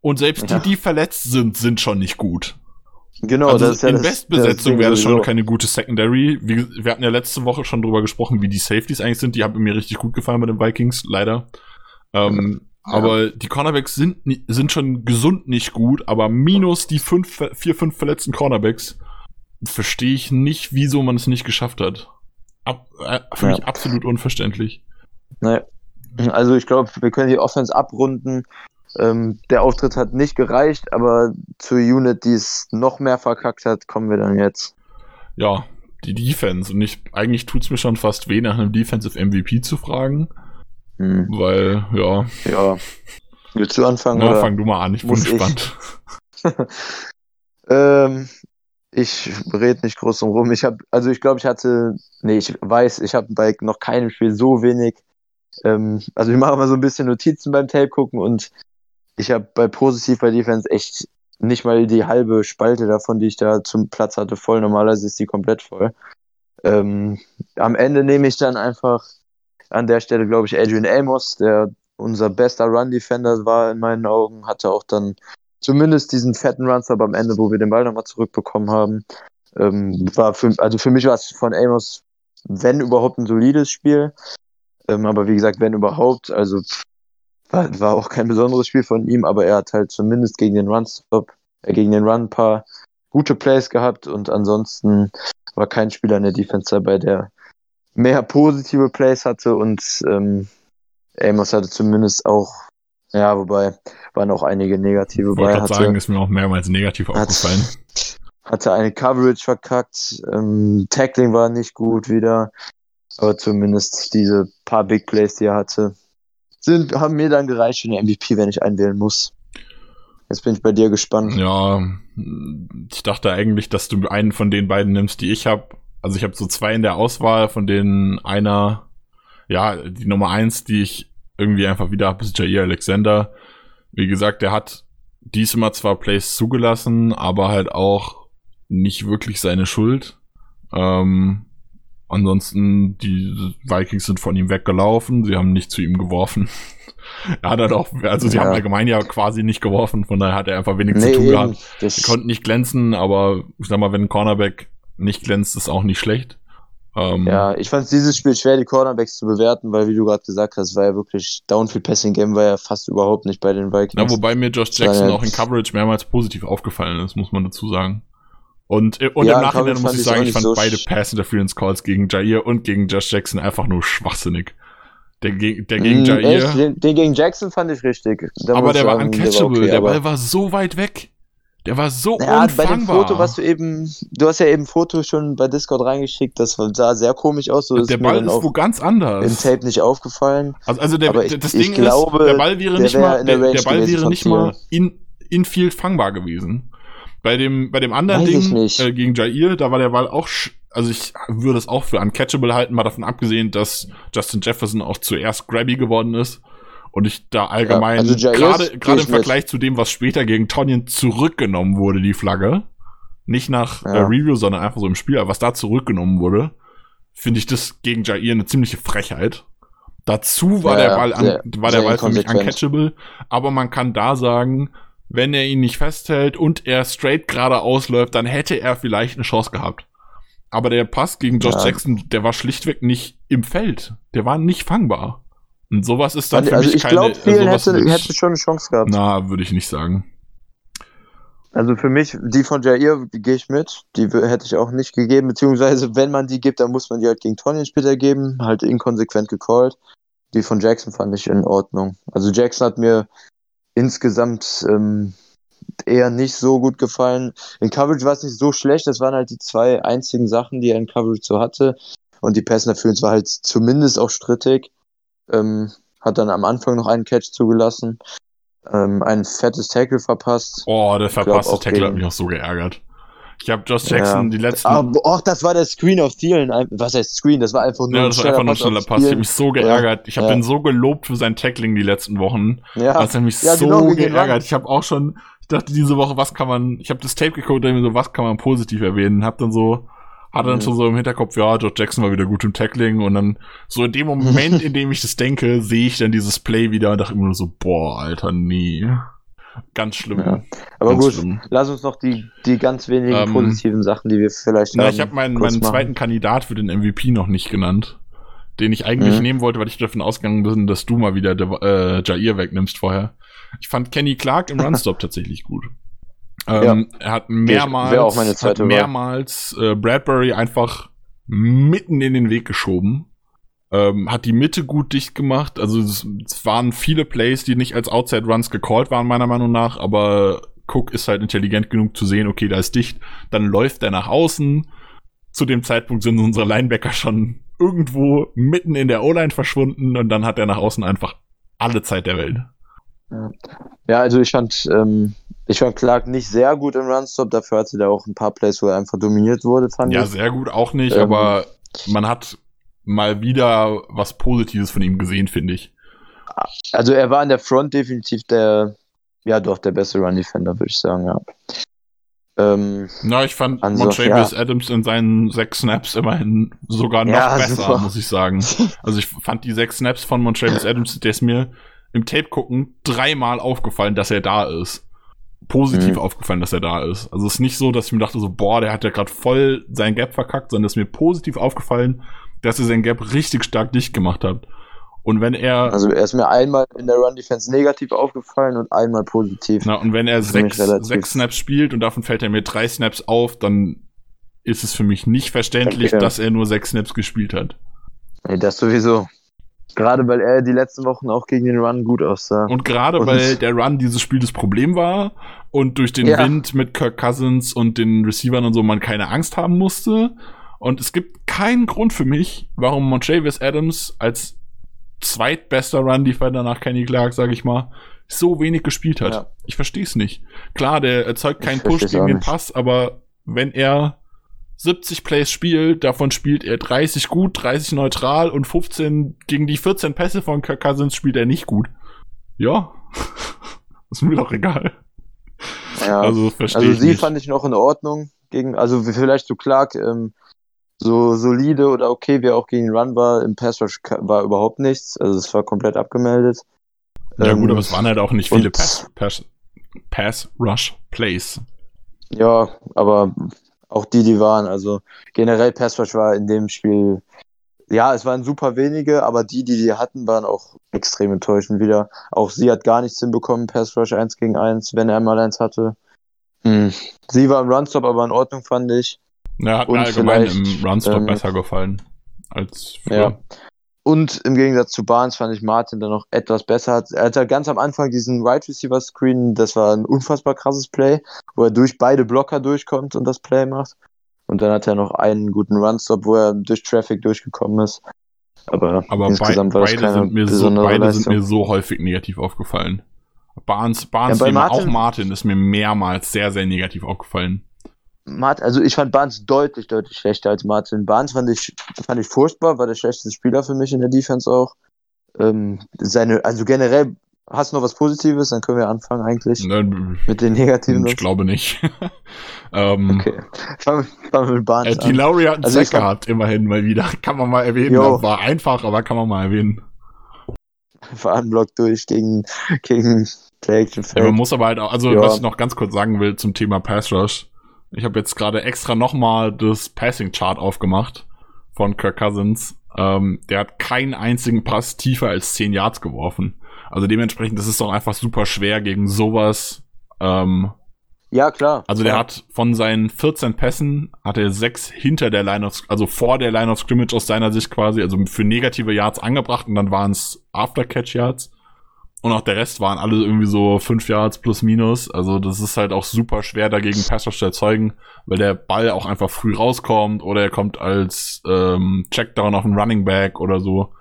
Und selbst Ja. die, die verletzt sind, sind schon nicht gut. Genau, also das ist ja in Bestbesetzung wäre das schon keine gute Secondary. Wie, wir hatten ja letzte Woche schon drüber gesprochen, wie die Safeties eigentlich sind. Die haben mir richtig gut gefallen bei den Vikings, leider. Ähm, Ja. Aber die Cornerbacks sind, sind schon gesund nicht gut, aber minus die fünf, vier, fünf verletzten Cornerbacks verstehe ich nicht, wieso man es nicht geschafft hat. Ab, äh, für Ja. mich absolut unverständlich. Nee. Also ich glaube, wir können die Offense abrunden. Ähm, der Auftritt hat nicht gereicht, aber zur Unit, die es noch mehr verkackt hat, kommen wir dann jetzt. Ja, die Defense. Und ich, eigentlich tut's mir schon fast weh, nach einem Defensive MVP zu fragen, Hm. weil, ja, Ja. Willst du anfangen? oder? fang du mal an, ich bin muss ich? gespannt. Ähm, ich rede nicht groß drum rum. Ich habe, also ich glaube, ich hatte, nee, ich weiß, ich habe bei noch keinem Spiel so wenig. Ähm, also ich mache immer so ein bisschen Notizen beim Tape gucken und ich habe bei positiv bei Defense echt nicht mal die halbe Spalte davon, die ich da zum Platz hatte, voll. Normalerweise ist die komplett voll. Ähm, am Ende nehme ich dann einfach an der Stelle, glaube ich, Adrian Amos, der unser bester Run-Defender war in meinen Augen, hatte auch dann zumindest diesen fetten Run-Stop am Ende, wo wir den Ball nochmal zurückbekommen haben, ähm, war für, also für mich war es von Amos, wenn überhaupt, ein solides Spiel. Ähm, aber wie gesagt, wenn überhaupt, also war, war auch kein besonderes Spiel von ihm, aber er hat halt zumindest gegen den Run-Stop, äh, gegen den Run ein paar gute Plays gehabt und ansonsten war kein Spieler in der Defense dabei, der mehr positive Plays hatte und ähm, Amos hatte zumindest auch, ja, wobei waren auch einige negative Ich wollte sagen, ist mir auch mehrmals negativ aufgefallen. hatte eine Coverage verkackt, ähm, Tackling war nicht gut wieder, aber zumindest diese paar Big Plays, die er hatte, sind, haben mir dann gereicht für den MVP, wenn ich einwählen muss. Jetzt bin ich bei dir gespannt. Ja, ich dachte eigentlich, dass du einen von den beiden nimmst, die ich habe. Also ich habe so zwei in der Auswahl, von denen einer, ja, die Nummer eins, die ich irgendwie einfach wieder habe, ist Jair Alexander. Wie gesagt, der hat diesmal zwar Plays zugelassen, aber halt auch nicht wirklich seine Schuld. Ähm, ansonsten, die Vikings sind von ihm weggelaufen, sie haben nicht zu ihm geworfen. er hat halt auch, also sie Ja. haben allgemein ja quasi nicht geworfen, von daher hat er einfach wenig zu Nee, tun eben, gehabt. Sie konnten nicht glänzen, aber ich sag mal, wenn ein Cornerback nicht glänzt, ist auch nicht schlecht. Ähm, ja, ich fand dieses Spiel schwer, die Cornerbacks zu bewerten, weil, wie du gerade gesagt hast, war ja wirklich Downfield Passing Game war ja fast überhaupt nicht bei den Vikings. Na, wobei mir Josh Jackson ja auch in Coverage mehrmals positiv aufgefallen ist, muss man dazu sagen. Und, und Ja, im in Nachhinein muss ich sagen, ich fand so beide sch- Pass Interference Calls gegen Jair und gegen Josh Jackson einfach nur schwachsinnig. Der, ge der gegen Mm, Jair? Den, den gegen Jackson fand ich richtig. Da aber der war uncatchable. okay, der Ball war so weit weg. Der war so Ja, bei dem unfangbar. Foto, was du eben, du hast ja eben ein Foto schon bei Discord reingeschickt, das sah sehr komisch aus, so ist der Ball ist wo ganz im anders. Tape nicht aufgefallen. Also, also der, ich- das Ding glaube, ist, der Ball wäre nicht mal, in der der, Ball wäre nicht mal in, infield fangbar gewesen. Bei dem, bei dem anderen Weiß Ding nicht. äh, gegen Jair, da war der Ball auch, also ich würde es auch für uncatchable halten, mal davon abgesehen, dass Justin Jefferson auch zuerst grabby geworden ist. Und ich da allgemein, also Jair gerade im ich mit. Vergleich zu dem, was später gegen Tonyan zurückgenommen wurde, die Flagge, nicht nach Ja. äh, Review, sondern einfach so im Spiel, aber was da zurückgenommen wurde, finde ich das gegen Jair eine ziemliche Frechheit. Dazu war Ja, der ja, Ball, an, sehr- war der Ball für mich uncatchable, aber man kann da sagen, wenn er ihn nicht festhält und er straight gerade ausläuft, dann hätte er vielleicht eine Chance gehabt. Aber der Pass gegen Josh Ja. Jackson, der war schlichtweg nicht im Feld. Der war nicht fangbar. Und sowas ist dann für also mich ich keine. glaube, vielen sowas hätte, ich- hätte schon eine Chance gehabt. Na, würde ich nicht sagen. Also für mich, die von Jair, die gehe ich mit. Die hätte ich auch nicht gegeben, beziehungsweise wenn man die gibt, dann muss man die halt gegen Tonyan später geben. Halt inkonsequent gecallt. Die von Jackson fand ich in Ordnung. Also Jackson hat mir insgesamt ähm, eher nicht so gut gefallen. In Coverage war es nicht so schlecht. Das waren halt die zwei einzigen Sachen, die er in Coverage so hatte. Und die Pass Interference war halt zumindest auch strittig. Ähm, hat dann am Anfang noch einen Catch zugelassen. Ähm, ein fettes Tackle verpasst. Oh, der glaub, verpasste auch Tackle hat gegen- mich auch so geärgert. Ich habe Josh Jackson Ja. die letzten. Och, das war der Screen auf Thielen. Was heißt Screen? Das war einfach nur ja, ein das war einfach nur ein Pass auf schneller Pass. Ich habe mich so geärgert. Ich habe Ja. den so gelobt für sein Tackling die letzten Wochen. Ja, Das hat mich Ja, so genau, geärgert. Ich habe auch schon, ich dachte diese Woche, was kann man, ich habe das Tape geguckt und dachte mir so, was kann man positiv erwähnen? Hab dann so, hatte dann Mhm. schon so im Hinterkopf, ja, George Jackson war wieder gut im Tackling und dann so in dem Moment, in dem ich das denke, sehe ich dann dieses Play wieder und dachte immer nur so, boah, Alter, nee. Ganz schlimm. Ja. aber Ganz gut, schlimm. lass uns noch die, die ganz wenigen Ähm, positiven Sachen, die wir vielleicht Na, haben. ich habe meinen, meinen machen. zweiten Kandidat für den MVP noch nicht genannt, den ich eigentlich Mhm. nehmen wollte, weil ich davon ausgegangen bin, dass du mal wieder der, äh, Jair wegnimmst vorher. Ich fand Kenny Clark im Runstop tatsächlich gut. Ähm, Er hat mehrmals, hat mehrmals äh, Bradbury einfach mitten in den Weg geschoben. Ähm, hat die Mitte gut dicht gemacht. Also es, es waren viele Plays, die nicht als Outside Runs gecallt waren, meiner Meinung nach, aber Cook ist halt intelligent genug zu sehen, okay, da ist dicht. Dann läuft er nach außen. Zu dem Zeitpunkt sind unsere Linebacker schon irgendwo mitten in der O-Line verschwunden und dann hat er nach außen einfach alle Zeit der Welt. Ja, also ich fand, ähm, ich fand Clark nicht sehr gut im Runstop, dafür hatte der auch ein paar Plays, wo er einfach dominiert wurde, fand Ja, ich. sehr gut auch nicht, Ähm. aber man hat mal wieder was Positives von ihm gesehen, finde ich. Also er war in der Front definitiv der, ja doch, der beste Run-Defender, würde ich sagen, ja. Ähm, Na, ich fand Also, Montrevious Adams in seinen sechs Snaps immerhin sogar noch Ja, besser, super. muss ich sagen. Also ich fand die sechs Snaps von Montrevious Adams, der ist mir im Tape gucken dreimal aufgefallen, dass er da ist. Positiv Mhm. aufgefallen, dass er da ist. Also es ist nicht so, dass ich mir dachte so, boah, der hat ja gerade voll sein Gap verkackt, sondern es ist mir positiv aufgefallen, dass er sein Gap richtig stark dicht gemacht hat. Und wenn er, Also er ist mir einmal in der Run-Defense negativ aufgefallen und einmal positiv. na, und wenn er mich sechs, sechs Snaps spielt und davon fällt er mir drei Snaps auf, dann ist es für mich nicht verständlich, Okay. dass er nur sechs Snaps gespielt hat. Nee, das sowieso. Gerade weil er die letzten Wochen auch gegen den Run gut aussah. Und gerade Und- weil der Run dieses Spiel das Problem war und durch den Ja. Wind mit Kirk Cousins und den Receivern und so man keine Angst haben musste. Und es gibt keinen Grund für mich, warum Montravius Adams als zweitbester Run-Defender nach Kenny Clark, sage ich mal, so wenig gespielt hat. Ja. Ich verstehe es nicht. Klar, der erzeugt keinen Push gegen den. Pass, aber wenn er 70 Plays spielt, davon spielt er 30 gut, 30 neutral und 15 gegen die 14 Pässe von Kirk Cousins spielt er nicht gut. Ja, ist mir doch egal. Ja. Also verstehe Also sie nicht. fand ich noch in Ordnung. Gegen, also vielleicht so Clark, ähm, so solide oder okay, wie er auch gegen Run war. Im Pass Rush war überhaupt nichts. Also es war komplett abgemeldet. ja gut, Ähm, aber es waren halt auch nicht viele Pass, Pass, Pass Rush Plays. Ja, aber auch die, die waren. Also generell Pass Rush war in dem Spiel. Ja, es waren super wenige, aber die, die die hatten, waren auch extrem enttäuschend wieder. Auch sie hat gar nichts hinbekommen, Pass Rush 1 gegen 1, wenn er mal eins hatte. Hm. Sie war im Runstop aber in Ordnung, fand ich. Ja, hat mir Und allgemein im Runstop ähm, besser gefallen als früher. Ja. Und im Gegensatz zu Barnes fand ich Martin dann noch etwas besser. Hat- Er hatte ganz am Anfang diesen Right Receiver Screen, das war ein unfassbar krasses Play, wo er durch beide Blocker durchkommt und das Play macht. Und dann hat er noch einen guten Runstop, wo er durch Traffic durchgekommen ist. Aber, Aber bei, insgesamt war das beide, keine sind mir, so, beide sind mir so häufig negativ aufgefallen. Barnes, Barnes Ja, immer, auch Martin- Martin ist mir mehrmals sehr, sehr negativ aufgefallen. Mart, also ich fand Barnes deutlich, deutlich schlechter als Martin. Barnes fand ich, fand ich furchtbar, war der schlechteste Spieler für mich in der Defense auch. Ähm, seine, also generell, hast du noch was Positives? Dann können wir anfangen eigentlich Ne, mit den Negativen. Ich glaube nicht. ähm, Okay. Fangen wir, fangen wir mit äh, Barnes die an. Lowry hat einen Also Sack gehabt, immerhin mal wieder. Kann man mal erwähnen. Jo. War einfach, aber kann man mal erwähnen. Unblock durch gegen, gegen Play Action Ja, man muss aber halt auch, also Ja. was ich noch ganz kurz sagen will zum Thema Pass Rush. Ich habe jetzt gerade extra nochmal das Passing Chart aufgemacht von Kirk Cousins. Ähm, der hat keinen einzigen Pass tiefer als 10 Yards geworfen. Also dementsprechend, das ist doch einfach super schwer gegen sowas. Ähm, Ja, klar. also der ja. hat von seinen 14 Pässen, hat er sechs hinter der Line of, also vor der Line of Scrimmage aus seiner Sicht quasi, also für negative Yards angebracht und dann waren es After-Catch Yards. Und auch der Rest waren alle irgendwie so fünf Yards plus minus. Also das ist halt auch super schwer dagegen Passrush zu erzeugen, weil der Ball auch einfach früh rauskommt oder er kommt als ähm, Checkdown auf einen Running Back oder so.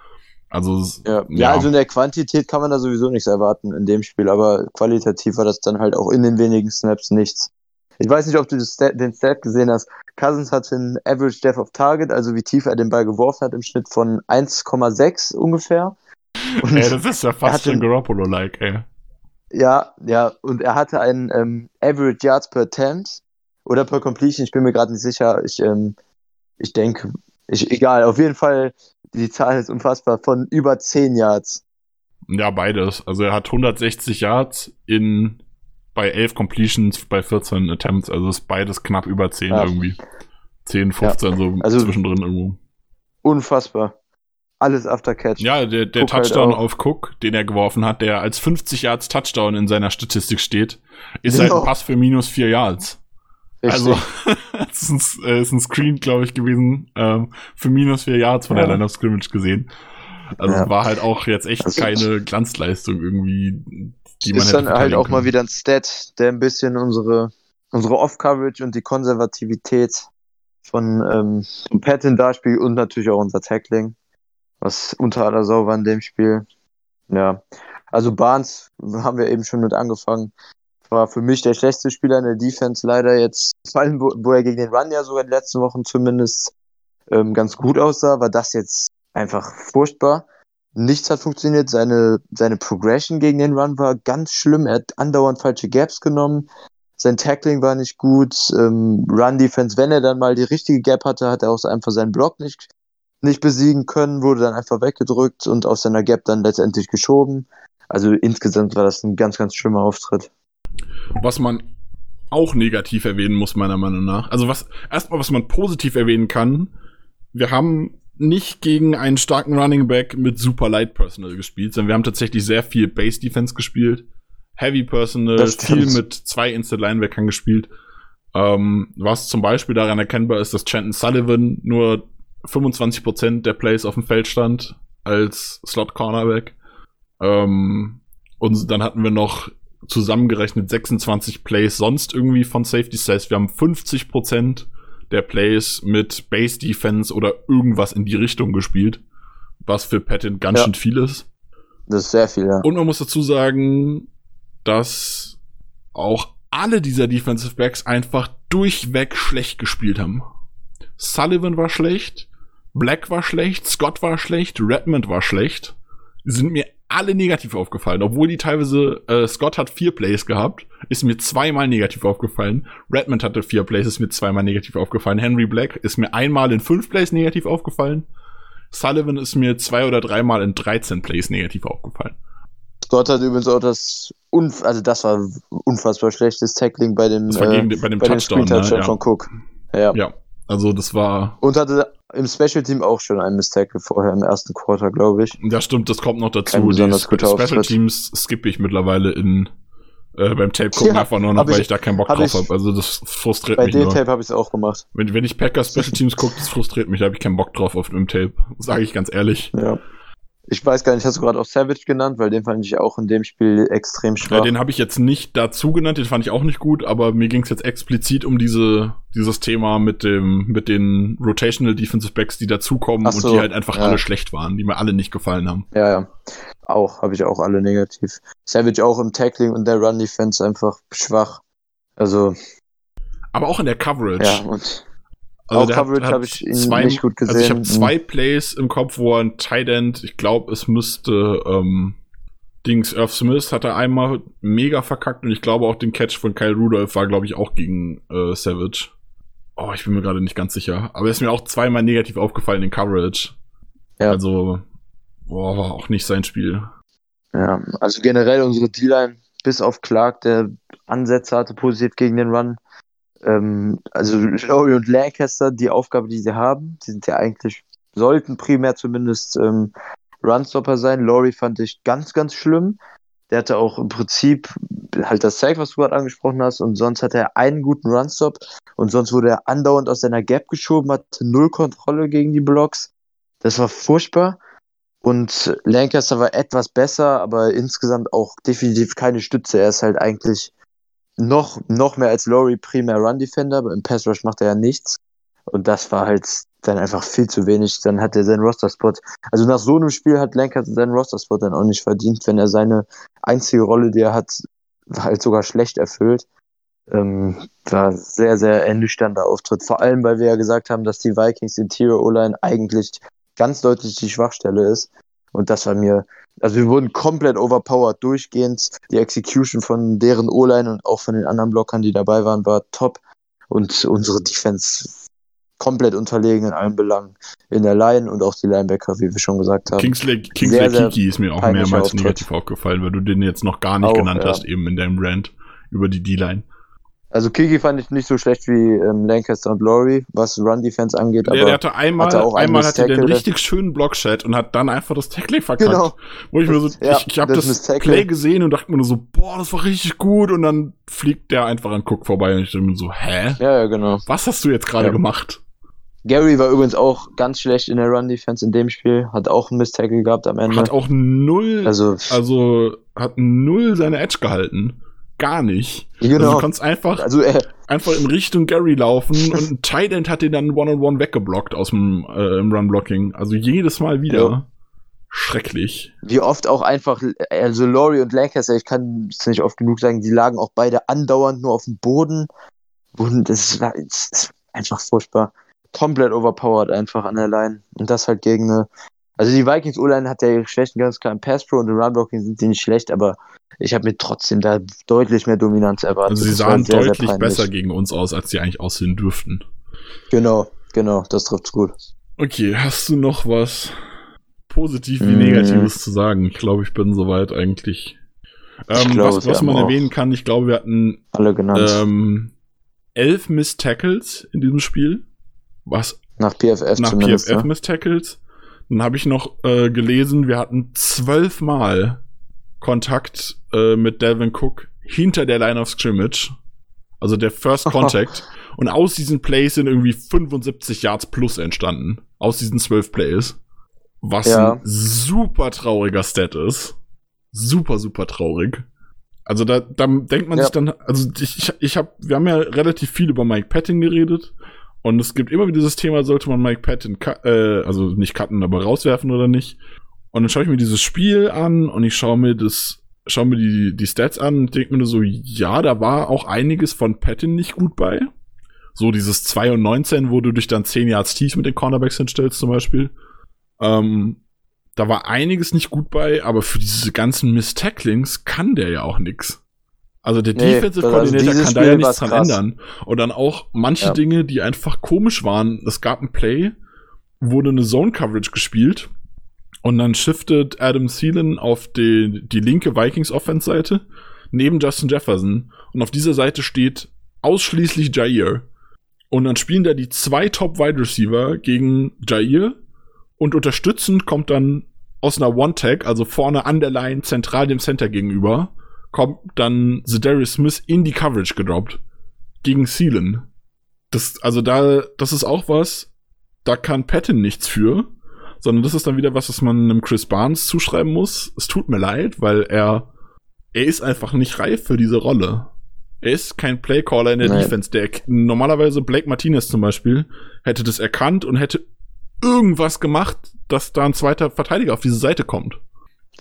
Also es- Ja. ja, also in der Quantität kann man da sowieso nichts erwarten in dem Spiel, aber qualitativ war das dann halt auch in den wenigen Snaps nichts. Ich weiß nicht, ob du Stat, den Stat gesehen hast. Cousins hatte einen Average Depth of Target, also wie tief er den Ball geworfen hat, im Schnitt von 1,6 ungefähr. Und ey, das ist ja fast schon Garoppolo-like, ey. Ja, ja, und er hatte einen ähm, Average Yards per Attempt oder per Completion, ich bin mir gerade nicht sicher. Ich, ähm, ich denke, ich, egal, auf jeden Fall, die Zahl ist unfassbar, von über 10 Yards. Ja, beides. Also er hat 160 Yards in bei 11 Completions bei 14 Attempts, also ist beides knapp über 10 Ja. irgendwie. 10, 15 so Also- zwischendrin irgendwo. Unfassbar. Alles After Catch. Ja, der, der halt Touchdown auch. auf Cook, den er geworfen hat, der als 50 Yards Touchdown in seiner Statistik steht, ist Genau. halt ein Pass für minus 4 Yards. Richtig. Also, es ist ein, äh, ist ein Screen, glaube ich, gewesen, ähm, für minus 4 Yards von der Ja. Line of Scrimmage gesehen. Also Ja. war halt auch jetzt echt Also- keine Glanzleistung irgendwie, die man ist dann halt auch mal können. wieder ein Stat, der ein bisschen unsere, unsere Off-Coverage und die Konservativität von, ähm, von Patton darspielt und natürlich auch unser Tackling, was unter aller Sau war in dem Spiel. Ja, also Barnes haben wir eben schon mit angefangen. War für mich der schlechteste Spieler in der Defense leider jetzt, vor allem wo, er gegen den Run ja sogar in den letzten Wochen zumindest ähm, ganz gut aussah, war das jetzt einfach furchtbar. Nichts hat funktioniert. Seine, seine Progression gegen den Run war ganz schlimm. Er hat andauernd falsche Gaps genommen. Sein Tackling war nicht gut. Ähm, Run-Defense, wenn er dann mal die richtige Gap hatte, hat er auch einfach seinen Block nicht, nicht besiegen können, wurde dann einfach weggedrückt und aus seiner Gap dann letztendlich geschoben. Also insgesamt war das ein ganz, ganz schlimmer Auftritt. was man auch negativ erwähnen muss, meiner Meinung nach. Also was, erstmal, was man positiv erwähnen kann, wir haben nicht gegen einen starken Running Back mit super Light Personal gespielt, sondern wir haben tatsächlich sehr viel Base Defense gespielt, Heavy Personal, viel mit zwei Instant Linebackern gespielt. Ähm, was zum Beispiel daran erkennbar ist, dass Chanton Sullivan nur 25% der Plays auf dem Feld stand als Slot Cornerback. Ähm, und dann hatten wir noch zusammengerechnet 26 Plays sonst irgendwie von Safety. Das heißt, wir haben 50% der Plays mit Base Defense oder irgendwas in die Richtung gespielt, was für Patton ganz ja. schön viel ist. Das ist sehr viel, ja. Und man muss dazu sagen, dass auch alle dieser Defensive Backs einfach durchweg schlecht gespielt haben. Sullivan war schlecht, Black war schlecht, Scott war schlecht, Redmond war schlecht. Sind mir alle negativ aufgefallen. Obwohl die teilweise, äh, Scott hat vier Plays gehabt, ist mir zweimal negativ aufgefallen. Redmond hatte vier Plays, ist mir zweimal negativ aufgefallen. Henry Black ist mir einmal in fünf Plays negativ aufgefallen. Sullivan ist mir zwei oder dreimal in 13 Plays negativ aufgefallen. Scott hat übrigens auch das, Unf also das war unfassbar schlechtes Tackling bei dem, das war gegen, äh, bei dem bei Touchdown, dem Touchdown ne? von ja. Cook. Ja. ja, also das war. Und hatte im Special Team auch schon ein Mistake vorher im ersten Quarter, glaube ich. Ja, stimmt, das kommt noch dazu. Die Spe Special Teams skippe ich mittlerweile in äh, beim Tape gucken ja, einfach nur noch, weil ich, da keinen Bock drauf habe. Also das frustriert bei mich. Bei dem Tape habe ich es auch gemacht. Wenn, wenn ich Packers Special Teams gucke, das frustriert mich, da habe ich keinen Bock drauf auf dem Tape. Sage ich ganz ehrlich. Ja. Ich weiß gar nicht, hast du gerade auch Savage genannt, weil den fand ich auch in dem Spiel extrem schwach. Ja, den habe ich jetzt nicht dazu genannt, den fand ich auch nicht gut, aber mir ging es jetzt explizit um diese, dieses Thema mit dem, mit den Rotational Defensive Backs, die dazukommen so, und die halt einfach ja. alle schlecht waren, die mir alle nicht gefallen haben. Ja, ja. Auch, habe ich auch alle negativ. Savage auch im Tackling und der Run Defense einfach schwach. Also. Aber auch in der Coverage. Ja, und also auch Coverage habe ich zwei, nicht gut gesehen. Also ich habe zwei Plays im Kopf, wo ein Tight End, ich glaube, es müsste ähm, Dings Irv Smith hat er einmal mega verkackt und ich glaube auch den Catch von Kyle Rudolph war, glaube ich, auch gegen äh, Savage. Oh, ich bin mir gerade nicht ganz sicher. Aber er ist mir auch zweimal negativ aufgefallen in Coverage. Ja. Also, boah, war auch nicht sein Spiel. Ja, also generell unsere D-Line, bis auf Clark, der Ansätze hatte positiv gegen den Run, ähm, also Lowry und Lancaster, die Aufgabe, die sie haben, die sind ja eigentlich, sollten primär zumindest ähm, Runstopper sein. Lowry fand ich ganz, ganz schlimm. Der hatte auch im Prinzip halt das Sack, was du gerade angesprochen hast, und sonst hatte er einen guten Runstop und sonst wurde er andauernd aus seiner Gap geschoben, hatte null Kontrolle gegen die Blocks. Das war furchtbar. Und Lancaster war etwas besser, aber insgesamt auch definitiv keine Stütze. Er ist halt eigentlich noch, noch mehr als Laurie primär Run Defender, aber im Pass Rush macht er ja nichts. Und das war halt dann einfach viel zu wenig. Dann hat er seinen Roster-Spot. Also nach so einem Spiel hat Lancaster seinen Roster-Spot dann auch nicht verdient, wenn er seine einzige Rolle, die er hat, halt sogar schlecht erfüllt. Ähm, war sehr, sehr ernüchternder Auftritt. Vor allem, weil wir ja gesagt haben, dass die Vikings Interior O-Line eigentlich ganz deutlich die Schwachstelle ist. Und das war mir also wir wurden komplett overpowered durchgehend. Die Execution von deren O-Line und auch von den anderen Blockern, die dabei waren, war top. Und unsere Defense komplett unterlegen in allen Belangen. In der Line und auch die Linebacker, wie wir schon gesagt haben. Kingsley, Kingsley sehr, Kiki ist mir auch mehrmals Auftritt. negativ aufgefallen, weil du den jetzt noch gar nicht auch, genannt ja. hast, eben in deinem Rant über die D-Line. Also Kiki fand ich nicht so schlecht wie ähm, Lancaster und Laurie, was Run-Defense angeht. Aber der hatte einmal, hatte auch einmal hatte den richtig schönen Blockshot und hat dann einfach das Tackling verkackt. Genau. Wo ich mir so, ja, ich, ich habe das, das Play gesehen und dachte mir nur so, boah, das war richtig gut und dann fliegt der einfach an Cook vorbei und ich dachte mir so, hä? Ja, ja, genau. Was hast du jetzt gerade ja. gemacht? Gary war übrigens auch ganz schlecht in der Run-Defense in dem Spiel, hat auch einen Miss-Tackle gehabt am Ende. Hat auch null, also, also hat null seine Edge gehalten gar nicht. Genau. Also du kannst einfach, also, äh, einfach in Richtung Gary laufen und ein Tight End hat den dann One-on-One -on -one weggeblockt aus dem äh, Run-Blocking. Also jedes Mal wieder. Ja. Schrecklich. Wie oft auch einfach, also Laurie und Lancaster, ich kann es nicht oft genug sagen, die lagen auch beide andauernd nur auf dem Boden. Und das war das ist einfach furchtbar. Komplett overpowered einfach an der Line. Und das halt gegen eine. Also die Vikings O-Line hat ja ihre Schwächen ganz klar im Pass Pro und im Run-Blocking sind die nicht schlecht, aber ich habe mir trotzdem da deutlich mehr Dominanz erwartet. Also sie sahen sehr, deutlich sehr besser gegen uns aus, als sie eigentlich aussehen dürften. Genau, genau, das trifft's gut. Okay, hast du noch was positiv wie mm. negatives zu sagen? Ich glaube, ich bin soweit eigentlich Ähm, glaube, was was man erwähnen kann, ich glaube, wir hatten Alle genannt. ähm, elf Miss Tackles in diesem Spiel. Was nach PFF nach zumindest. PFF ne? Miss Tackles. Dann habe ich noch äh, gelesen, wir hatten zwölfmal Kontakt äh, mit Delvin Cook hinter der Line of Scrimmage. Also der First Contact. Und aus diesen Plays sind irgendwie 75 Yards plus entstanden. Aus diesen zwölf Plays. Was Ja. ein super trauriger Stat ist. Super, super traurig. Also da, da denkt man Ja. sich dann, also ich, ich, ich habe, wir haben ja relativ viel über Mike Patton geredet. Und es gibt immer wieder dieses Thema, sollte man Mike Patton, äh, also nicht cutten, aber rauswerfen oder nicht. Und dann schaue ich mir dieses Spiel an und ich schaue mir das, schaue mir die, die Stats an und denke mir nur so, ja, da war auch einiges von Patton nicht gut bei. So dieses 2 und 19, wo du dich dann 10 Yards tief mit den Cornerbacks hinstellst zum Beispiel. Ähm, da war einiges nicht gut bei, aber für diese ganzen Miss-Tacklings kann der ja auch nix. Also der Nee, Defensive also Coordinator dieses kann da ja nichts dran krass. ändern. Und dann auch manche Ja. Dinge, die einfach komisch waren. Es gab ein Play, wurde eine Zone-Coverage gespielt und dann shiftet Adam Thielen auf die, die linke Vikings-Offense-Seite neben Justin Jefferson und auf dieser Seite steht ausschließlich Jair. Und dann spielen da die zwei Top-Wide-Receiver gegen Jair und unterstützend kommt dann aus einer One-Tag, also vorne an der Line, zentral dem Center gegenüber, kommt dann Zedarius Smith in die Coverage gedroppt. Gegen Thielen. Das, also da, das ist auch was, da kann Patton nichts für, sondern das ist dann wieder was, was man einem Chris Barnes zuschreiben muss. Es tut mir leid, weil er, er ist einfach nicht reif für diese Rolle. Er ist kein Playcaller in der Nee. Defense. Der normalerweise Blake Martinez zum Beispiel hätte das erkannt und hätte irgendwas gemacht, dass da ein zweiter Verteidiger auf diese Seite kommt.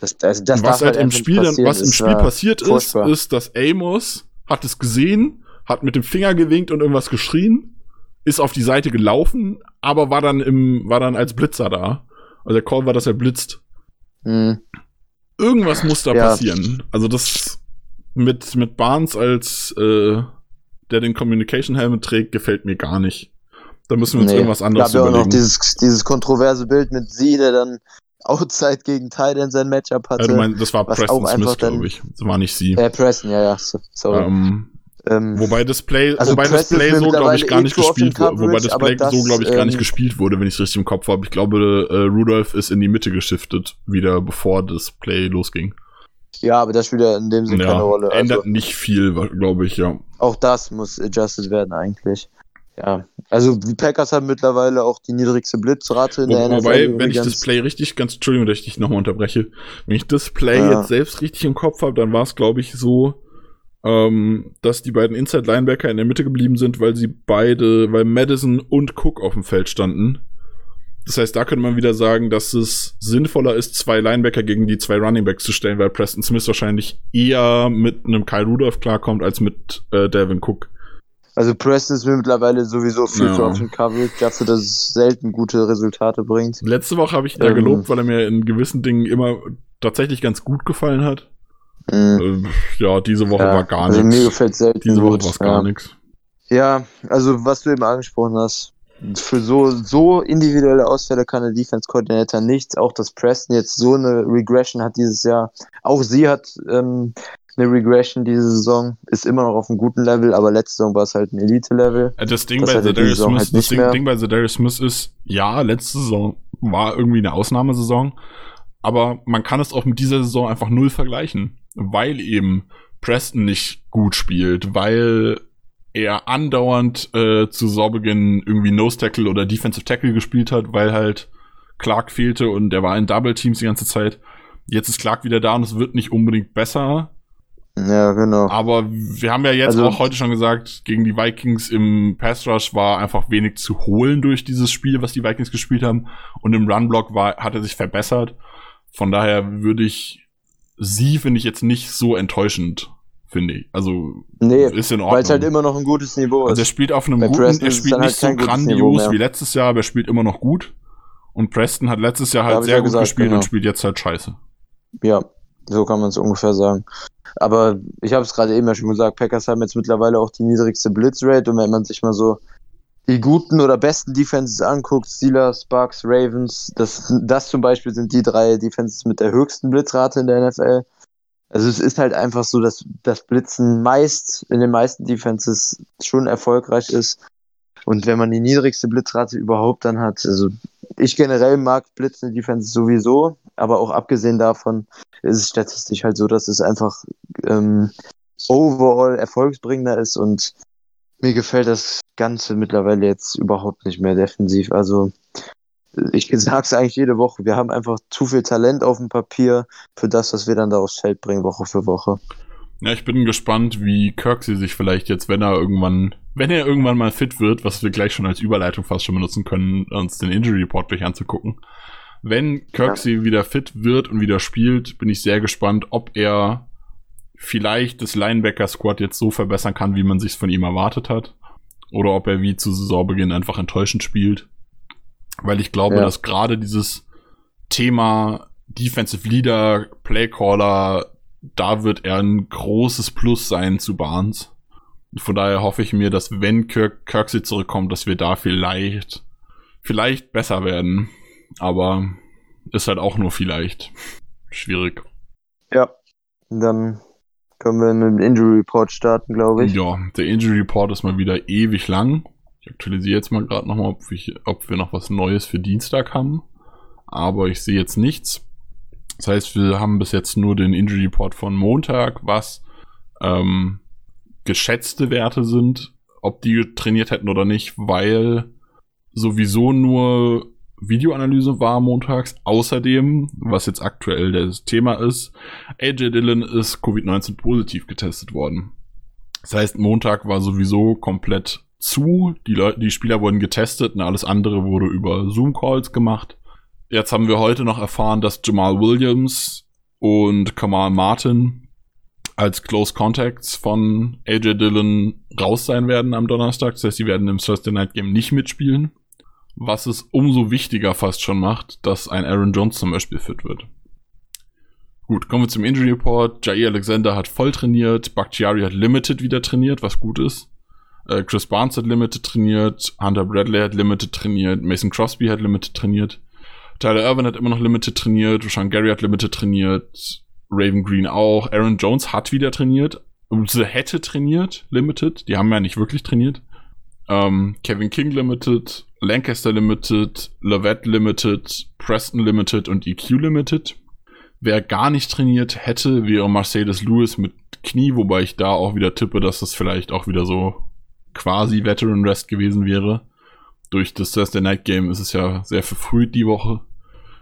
Das, das, das was darf halt im Spiel dann, was im Spiel war passiert ist, furchtbar. ist, dass Amos hat es gesehen, hat mit dem Finger gewinkt und irgendwas geschrien, ist auf die Seite gelaufen, aber war dann im, war dann als Blitzer da. Also der Call war, dass er blitzt. Hm. Irgendwas muss da Ja. passieren. Also das mit, mit Barnes als, äh, der den Communication Helmet trägt, gefällt mir gar nicht. Da müssen wir uns Nee. irgendwas anderes gab ja auch noch überlegen. dieses, dieses kontroverse Bild mit sie, der dann Outside gegen Titan sein Matchup Ja, hatte. du meinst, das war Preston Smith, glaube ich. Das war nicht sie. äh, Preston, ja, ja, so- sorry. Ähm, Ähm, Wobei das Play, Also wobei das Play so, glaube ich, gar nicht gespielt wurde. Wobei das Play das, so, glaube ich, gar nicht ähm, gespielt wurde, wenn ich es richtig im Kopf habe. Ich glaube, äh, Rudolph ist in die Mitte geschiftet, wieder bevor das Play losging. ja, aber das spielt ja in dem Sinne keine Rolle. ändert Also, nicht viel, glaube ich, ja. auch das muss adjusted werden eigentlich. Ja, also die Packers haben mittlerweile auch die niedrigste Blitzrate in Wo, der NFL. wobei, wenn ich das Play richtig, ganz, Entschuldigung, dass ich dich nochmal unterbreche, wenn ich das Play Ja. jetzt selbst richtig im Kopf habe, dann war es, glaube ich, so, ähm, dass die beiden Inside Linebacker in der Mitte geblieben sind, weil sie beide, weil Madison und Cook auf dem Feld standen. Das heißt, da könnte man wieder sagen, dass es sinnvoller ist, zwei Linebacker gegen die zwei Runningbacks zu stellen, weil Preston Smith wahrscheinlich eher mit einem Kyle Rudolph klarkommt als mit äh, Devin Cook. Also Preston ist mir mittlerweile sowieso viel Ja. zu oft in Coverage, dafür, dass es selten gute Resultate bringt. Letzte Woche habe ich ihn da Ähm. gelobt, weil er mir in gewissen Dingen immer tatsächlich ganz gut gefallen hat. Mhm. Äh, ja, diese Woche Ja, war gar also mir nichts. gefällt selten Diese Woche war es gar ja. nichts. Ja, also was du eben angesprochen hast, für so, so individuelle Ausfälle kann der Defense Coordinator nichts. Auch dass Preston jetzt so eine Regression hat dieses Jahr. Auch sie hat ähm, eine Regression diese Saison, ist immer noch auf einem guten Level, aber letzte Saison war es halt ein Elite-Level. Das Ding Das bei Zedarius Smith, halt das Ding. Ding bei Zedarius Smith ist, ja, letzte Saison war irgendwie eine Ausnahmesaison, aber man kann es auch mit dieser Saison einfach null vergleichen, weil eben Preston nicht gut spielt, weil er andauernd äh, zu Saisonbeginn irgendwie Nose Tackle oder Defensive Tackle gespielt hat, weil halt Clark fehlte und er war in Double Teams die ganze Zeit. Jetzt ist Clark wieder da und es wird nicht unbedingt besser. Ja, genau. Aber wir haben ja jetzt Also- auch heute schon gesagt, gegen die Vikings im Pass Rush war einfach wenig zu holen durch dieses Spiel, was die Vikings gespielt haben. Und im Run Block war, hat er sich verbessert. Von daher würde ich sie, finde ich jetzt nicht so enttäuschend, finde ich. Also Nee, ist in weil es halt Ordnung. immer noch ein gutes Niveau Also er ist. spielt auf einem Bei guten, Preston er ist spielt dann halt nicht so grandios wie letztes Jahr, aber er spielt immer noch gut. Und Preston hat letztes Jahr Ja, halt hab sehr ja gut gesagt, gespielt genau. und spielt jetzt halt scheiße. Ja, so kann man es ungefähr sagen. Aber ich habe es gerade eben ja schon gesagt, Packers haben jetzt mittlerweile auch die niedrigste Blitzrate und wenn man sich mal so die guten oder besten Defenses anguckt, Steelers, Bucks, Ravens, das, das zum Beispiel sind die drei Defenses mit der höchsten Blitzrate in der NFL. Also es ist halt einfach so, dass das Blitzen meist in den meisten Defenses schon erfolgreich ist. Und wenn man die niedrigste Blitzrate überhaupt dann hat, also ich generell mag blitzende Defenses sowieso, aber auch abgesehen davon ist es statistisch halt so, dass es einfach ähm, overall erfolgsbringender ist und mir gefällt das Ganze mittlerweile jetzt überhaupt nicht mehr defensiv. Also ich sag's eigentlich jede Woche, wir haben einfach zu viel Talent auf dem Papier für das, was wir dann da aufs Feld bringen, Woche für Woche. Ja, ich bin gespannt, wie Kirksey sich vielleicht jetzt, wenn er irgendwann, wenn er irgendwann mal fit wird, was wir gleich schon als Überleitung fast schon benutzen können, uns den Injury Report gleich anzugucken. Wenn Kirksey ja. wieder fit wird und wieder spielt, bin ich sehr gespannt, ob er vielleicht das Linebacker-Squad jetzt so verbessern kann, wie man sich von ihm erwartet hat. Oder ob er wie zu Saisonbeginn einfach enttäuschend spielt. Weil ich glaube, ja. dass gerade dieses Thema Defensive Leader, Playcaller, da wird er ein großes Plus sein zu Barnes. Von daher hoffe ich mir, dass wenn Kirk, Kirksey zurückkommt, dass wir da vielleicht, vielleicht besser werden. Aber ist halt auch nur vielleicht. Schwierig. Ja, dann können wir mit dem Injury Report starten, glaube ich. Ja, der Injury Report ist mal wieder ewig lang. Ich aktualisiere jetzt mal gerade nochmal, ob, ob wir noch was Neues für Dienstag haben. Aber ich sehe jetzt nichts. Das heißt, wir haben bis jetzt nur den Injury Report von Montag, was ähm, geschätzte Werte sind, ob die trainiert hätten oder nicht, weil sowieso nur Videoanalyse war montags. Außerdem, was jetzt aktuell das Thema ist, AJ Dillon ist Covid-19 positiv getestet worden. Das heißt, Montag war sowieso komplett zu. Die Leute, die Spieler wurden getestet und alles andere wurde über Zoom-Calls gemacht. Jetzt haben wir heute noch erfahren, dass Jamal Williams und Kamal Martin als Close Contacts von AJ Dillon raus sein werden am Donnerstag. Das heißt, sie werden im Thursday Night Game nicht mitspielen. Was es umso wichtiger fast schon macht, dass ein Aaron Jones zum Beispiel fit wird. Gut, kommen wir zum Injury Report. Jair Alexander hat voll trainiert, Bakhtiari hat Limited wieder trainiert, was gut ist. Äh, Chris Barnes hat Limited trainiert, Hunter Bradley hat Limited trainiert, Mason Crosby hat Limited trainiert. Tyler Irvin hat immer noch Limited trainiert, Sean Gary hat Limited trainiert, Raven Green auch, Aaron Jones hat wieder trainiert, hätte trainiert, Limited, die haben ja nicht wirklich trainiert. Ähm, Kevin King Limited, Lancaster Limited, Lavette Limited, Preston Limited und EQ Limited. Wer gar nicht trainiert hätte, wäre Mercedes Lewis mit Knie, wobei ich da auch wieder tippe, dass das vielleicht auch wieder so quasi Veteran Rest gewesen wäre durch das Thursday Night Game ist es ja sehr verfrüht die Woche.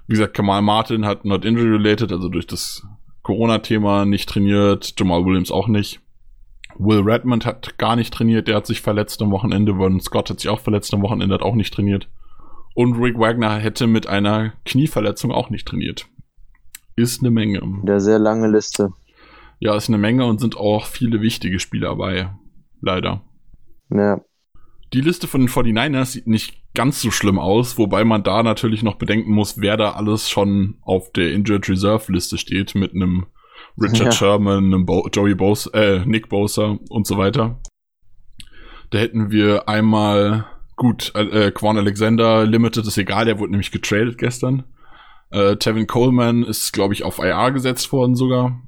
Wie gesagt, Kamal Martin hat not injury related, also durch das Corona-Thema nicht trainiert, Jamal Williams auch nicht. Will Redmond hat gar nicht trainiert, der hat sich verletzt am Wochenende. Vernon Scott hat sich auch verletzt am Wochenende, hat auch nicht trainiert. Und Rick Wagner hätte mit einer Knieverletzung auch nicht trainiert. Ist eine Menge. Der sehr lange Liste. Ja, ist eine Menge und sind auch viele wichtige Spieler dabei. Leider. Ja. Die Liste von den 49ers sieht nicht ganz so schlimm aus, wobei man da natürlich noch bedenken muss, wer da alles schon auf der Injured Reserve Liste steht mit einem Richard ja. Sherman, Bo Joey Bosa, äh, Nick Bosa und so weiter. Da hätten wir einmal, gut, äh, Quan Alexander Limited ist egal, der wurde nämlich getradet gestern. Äh, Tevin Coleman ist, glaube ich, auf IR gesetzt worden sogar.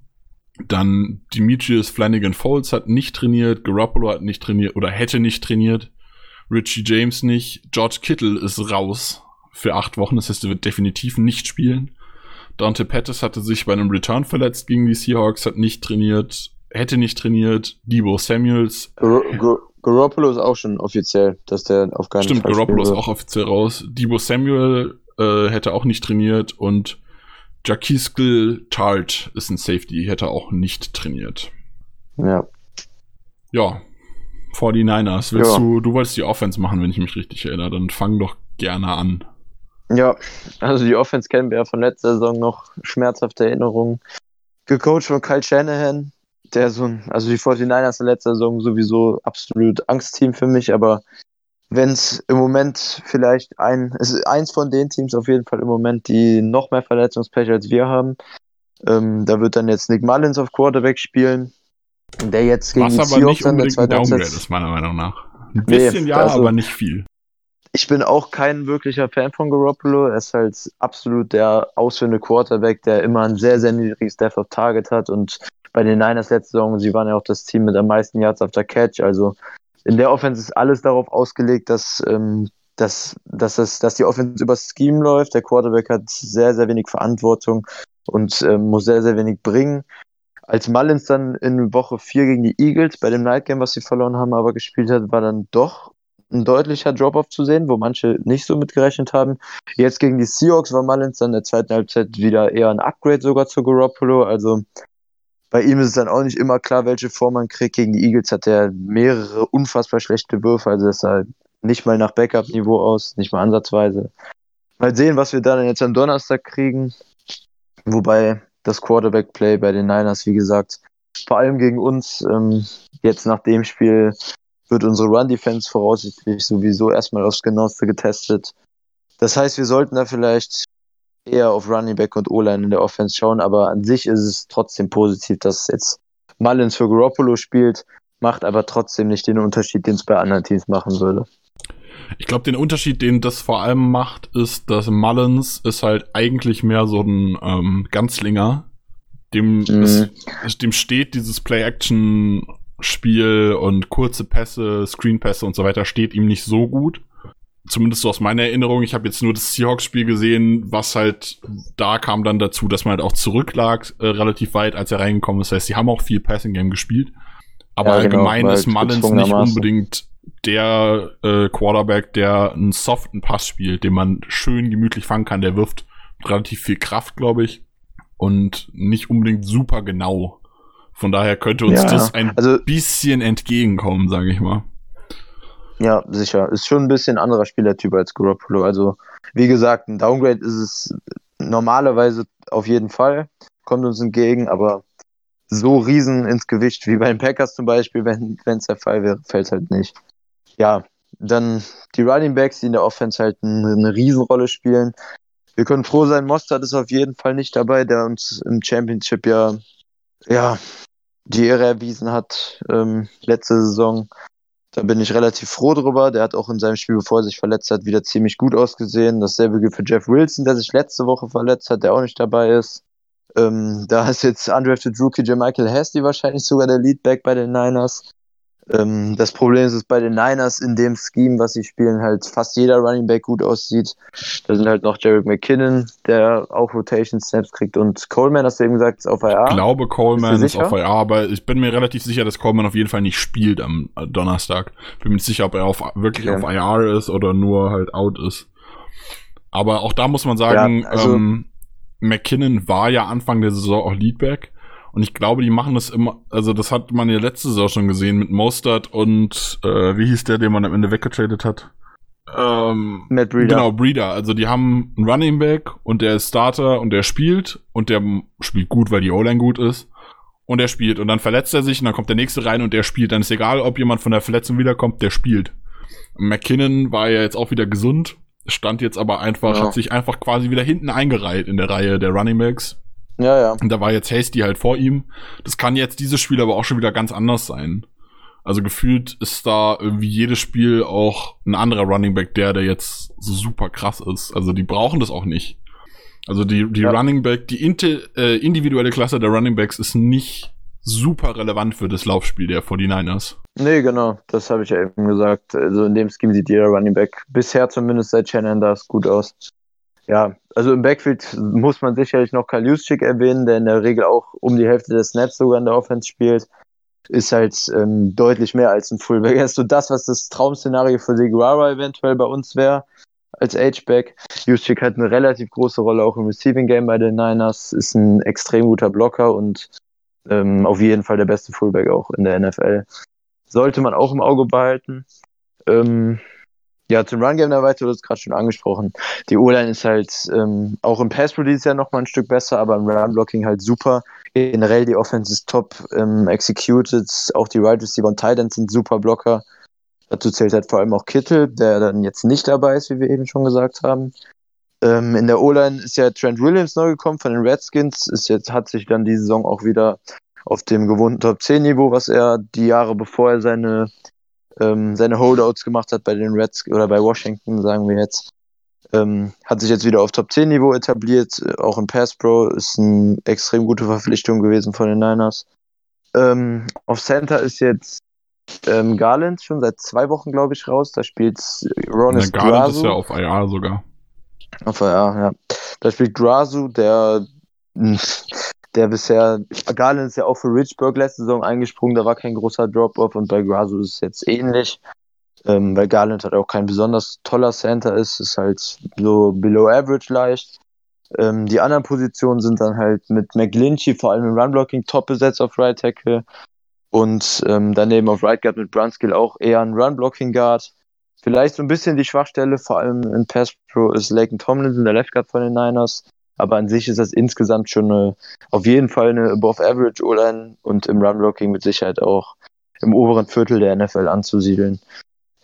Dann Demetrius Flanagan Foles hat nicht trainiert, Garoppolo hat nicht trainiert oder hätte nicht trainiert. Richie James nicht. George Kittle ist raus für acht Wochen. Das heißt, er wird definitiv nicht spielen. Dante Pettis hatte sich bei einem Return verletzt gegen die Seahawks, hat nicht trainiert, hätte nicht trainiert. Debo Samuels. Garoppolo ist auch schon offiziell, dass der auf keinen Stimmt, Fall Garoppolo ist auch offiziell raus. Debo Samuel äh, hätte auch nicht trainiert und Jaquiskill Tart ist ein Safety, hätte auch nicht trainiert. Ja. Ja, 49ers. Willst ja. du, du wolltest die Offense machen, wenn ich mich richtig erinnere, dann fang doch gerne an. Ja, also die Offense kennen wir ja von letzter Saison noch schmerzhafte Erinnerungen. Gecoacht von Kyle Shanahan, der so ein, also die 49ers in letzter Saison sowieso absolut Angstteam für mich, aber wenn es im Moment vielleicht ein, es ist eins von den Teams auf jeden Fall im Moment, die noch mehr Verletzungspech als wir haben. Ähm, da wird dann jetzt Nick Mullins auf Quarterback spielen. Der jetzt gegen Was aber nicht unbedingt ein Downgrade ist, meiner Meinung nach. Ein bisschen nee, ja, also, aber nicht viel. Ich bin auch kein wirklicher Fan von Garoppolo. Er ist halt absolut der ausführende Quarterback, der immer ein sehr, sehr niedriges Death of Target hat. Und bei den Niners letzte Saison, sie waren ja auch das Team mit am meisten Yards after Catch. Also in der Offense ist alles darauf ausgelegt, dass, ähm, dass, dass, das, dass die Offense übers Scheme läuft. Der Quarterback hat sehr, sehr wenig Verantwortung und ähm, muss sehr, sehr wenig bringen. Als Mullins dann in Woche 4 gegen die Eagles bei dem Night Game, was sie verloren haben, aber gespielt hat, war dann doch ein deutlicher Drop-off zu sehen, wo manche nicht so mitgerechnet haben. Jetzt gegen die Seahawks war Mullins dann in der zweiten Halbzeit wieder eher ein Upgrade sogar zu Garoppolo. Also bei ihm ist es dann auch nicht immer klar, welche Form man kriegt. Gegen die Eagles hat er mehrere unfassbar schlechte Würfe, also das sah nicht mal nach Backup-Niveau aus, nicht mal ansatzweise. Mal sehen, was wir dann jetzt am Donnerstag kriegen. Wobei das Quarterback-Play bei den Niners, wie gesagt, vor allem gegen uns, ähm, jetzt nach dem Spiel wird unsere Run-Defense voraussichtlich sowieso erstmal aufs Genaueste getestet. Das heißt, wir sollten da vielleicht eher auf Running Back und O-Line in der Offense schauen, aber an sich ist es trotzdem positiv, dass jetzt Mullins für Garoppolo spielt, macht aber trotzdem nicht den Unterschied, den es bei anderen Teams machen würde. Ich glaube, den Unterschied, den das vor allem macht, ist, dass Mullins ist halt eigentlich mehr so ein ähm, Ganzlinger. Dem, mhm. ist, dem steht dieses Play-Action Spiel und kurze Pässe, Screenpässe und so weiter steht ihm nicht so gut. Zumindest so aus meiner Erinnerung. Ich habe jetzt nur das Seahawks-Spiel gesehen, was halt da kam dann dazu, dass man halt auch zurücklag äh, relativ weit, als er reingekommen ist. Das heißt, sie haben auch viel Passing-Game gespielt. Aber ja, genau, allgemein ist Mullins nicht unbedingt der äh, Quarterback, der einen soften Pass spielt, den man schön gemütlich fangen kann. Der wirft relativ viel Kraft, glaube ich. Und nicht unbedingt super genau. Von daher könnte uns ja, das ein also, bisschen entgegenkommen, sage ich mal. Ja, sicher. Ist schon ein bisschen anderer Spielertyp als Garoppolo. Also, wie gesagt, ein Downgrade ist es normalerweise auf jeden Fall. Kommt uns entgegen, aber so riesen ins Gewicht wie bei den Packers zum Beispiel, wenn es der Fall wäre, fällt halt nicht. Ja, dann die Running Backs, die in der Offense halt eine, eine Riesenrolle spielen. Wir können froh sein, Mostert ist auf jeden Fall nicht dabei, der uns im Championship ja, ja die Ehre erwiesen hat ähm, letzte Saison. Da bin ich relativ froh drüber. Der hat auch in seinem Spiel, bevor er sich verletzt hat, wieder ziemlich gut ausgesehen. Dasselbe gilt für Jeff Wilson, der sich letzte Woche verletzt hat, der auch nicht dabei ist. Ähm, da ist jetzt undrafted Rookie Jermichael Hasty wahrscheinlich sogar der Leadback bei den Niners. Ähm, das Problem ist es bei den Niners in dem Scheme, was sie spielen, halt fast jeder Running Back gut aussieht. Da sind halt noch Jarek McKinnon, der auch Rotation Snaps kriegt und Coleman, hast du eben gesagt, ist auf IR. Ich glaube, Coleman ist auf IR, aber ich bin mir relativ sicher, dass Coleman auf jeden Fall nicht spielt am Donnerstag. Bin mir nicht sicher, ob er auf, wirklich okay. auf IR ist oder nur halt out ist. Aber auch da muss man sagen, ja, also, ähm, McKinnon war ja Anfang der Saison auch Leadback. Und ich glaube, die machen das immer, also das hat man ja letzte Saison schon gesehen mit Mostert und äh, wie hieß der, den man am Ende weggetradet hat? Ähm, Matt Breeder. Genau, Breeder. Also die haben einen Running Back und der ist Starter und der spielt und der spielt gut, weil die O-Line gut ist. Und er spielt und dann verletzt er sich und dann kommt der nächste rein und der spielt. Dann ist egal, ob jemand von der Verletzung wiederkommt, der spielt. McKinnon war ja jetzt auch wieder gesund, stand jetzt aber einfach, ja. hat sich einfach quasi wieder hinten eingereiht in der Reihe der Running Backs ja, ja. Und da war jetzt Hasty halt vor ihm. Das kann jetzt dieses Spiel aber auch schon wieder ganz anders sein. Also gefühlt ist da irgendwie jedes Spiel auch ein anderer Running Back der, der jetzt so super krass ist. Also die brauchen das auch nicht. Also die, die ja. Running Back, die äh, individuelle Klasse der Running Backs ist nicht super relevant für das Laufspiel der 49ers. Nee, genau, das habe ich ja eben gesagt. Also in dem Scheme sieht jeder Running Back bisher zumindest seit Shannon das gut aus. Ja, also im Backfield muss man sicherlich noch Kyle Juszczyk erwähnen, der in der Regel auch um die Hälfte des Snaps sogar in der Offense spielt. Ist halt ähm, deutlich mehr als ein Fullback. Er ist so das, was das Traum-Szenario für Seguara eventuell bei uns wäre als H-Back. Juszczyk hat eine relativ große Rolle auch im Receiving Game bei den Niners, ist ein extrem guter Blocker und ähm, auf jeden Fall der beste Fullback auch in der NFL. Sollte man auch im Auge behalten. Ähm, ja, zum Run-Game da weiter, du hast gerade schon angesprochen. Die O-Line ist halt ähm, auch im Pass-Release ja nochmal ein Stück besser, aber im Run-Blocking halt super. Generell die Offense ist top ähm, executed, auch die Right Receiver und Titans sind super Blocker. Dazu zählt halt vor allem auch Kittel, der dann jetzt nicht dabei ist, wie wir eben schon gesagt haben. Ähm, in der O-Line ist ja Trent Williams neu gekommen von den Redskins, ist jetzt, hat sich dann die Saison auch wieder auf dem gewohnten Top 10 Niveau, was er die Jahre bevor er seine ähm, seine Holdouts gemacht hat bei den Reds oder bei Washington, sagen wir jetzt. Ähm, hat sich jetzt wieder auf Top 10 Niveau etabliert, auch in Pass Pro, ist eine extrem gute Verpflichtung gewesen von den Niners. Ähm, auf Center ist jetzt ähm, Garland schon seit zwei Wochen, glaube ich, raus. Da spielt Ronis Na, Garland Grasu. ist ja auf IR sogar. Auf IR, ja. Da spielt Grasu, der, der bisher, Garland ist ja auch für Richburg letzte Saison eingesprungen, da war kein großer Drop-Off und bei Grasu ist es jetzt ähnlich. Ähm, weil Garland halt auch kein besonders toller Center ist, ist halt so below average leicht. Ähm, die anderen Positionen sind dann halt mit McGlinchey, vor allem im Run-Blocking, top besetzt auf Right Tackle. Und ähm, daneben auf Right Guard mit Brunskill auch eher ein Run-Blocking Guard. Vielleicht so ein bisschen die Schwachstelle, vor allem in Pass Pro, ist Laken Tomlinson, der Left Guard von den Niners. Aber an sich ist das insgesamt schon eine, auf jeden Fall eine Above-Average O-Line und im Run-Blocking mit Sicherheit auch im oberen Viertel der NFL anzusiedeln.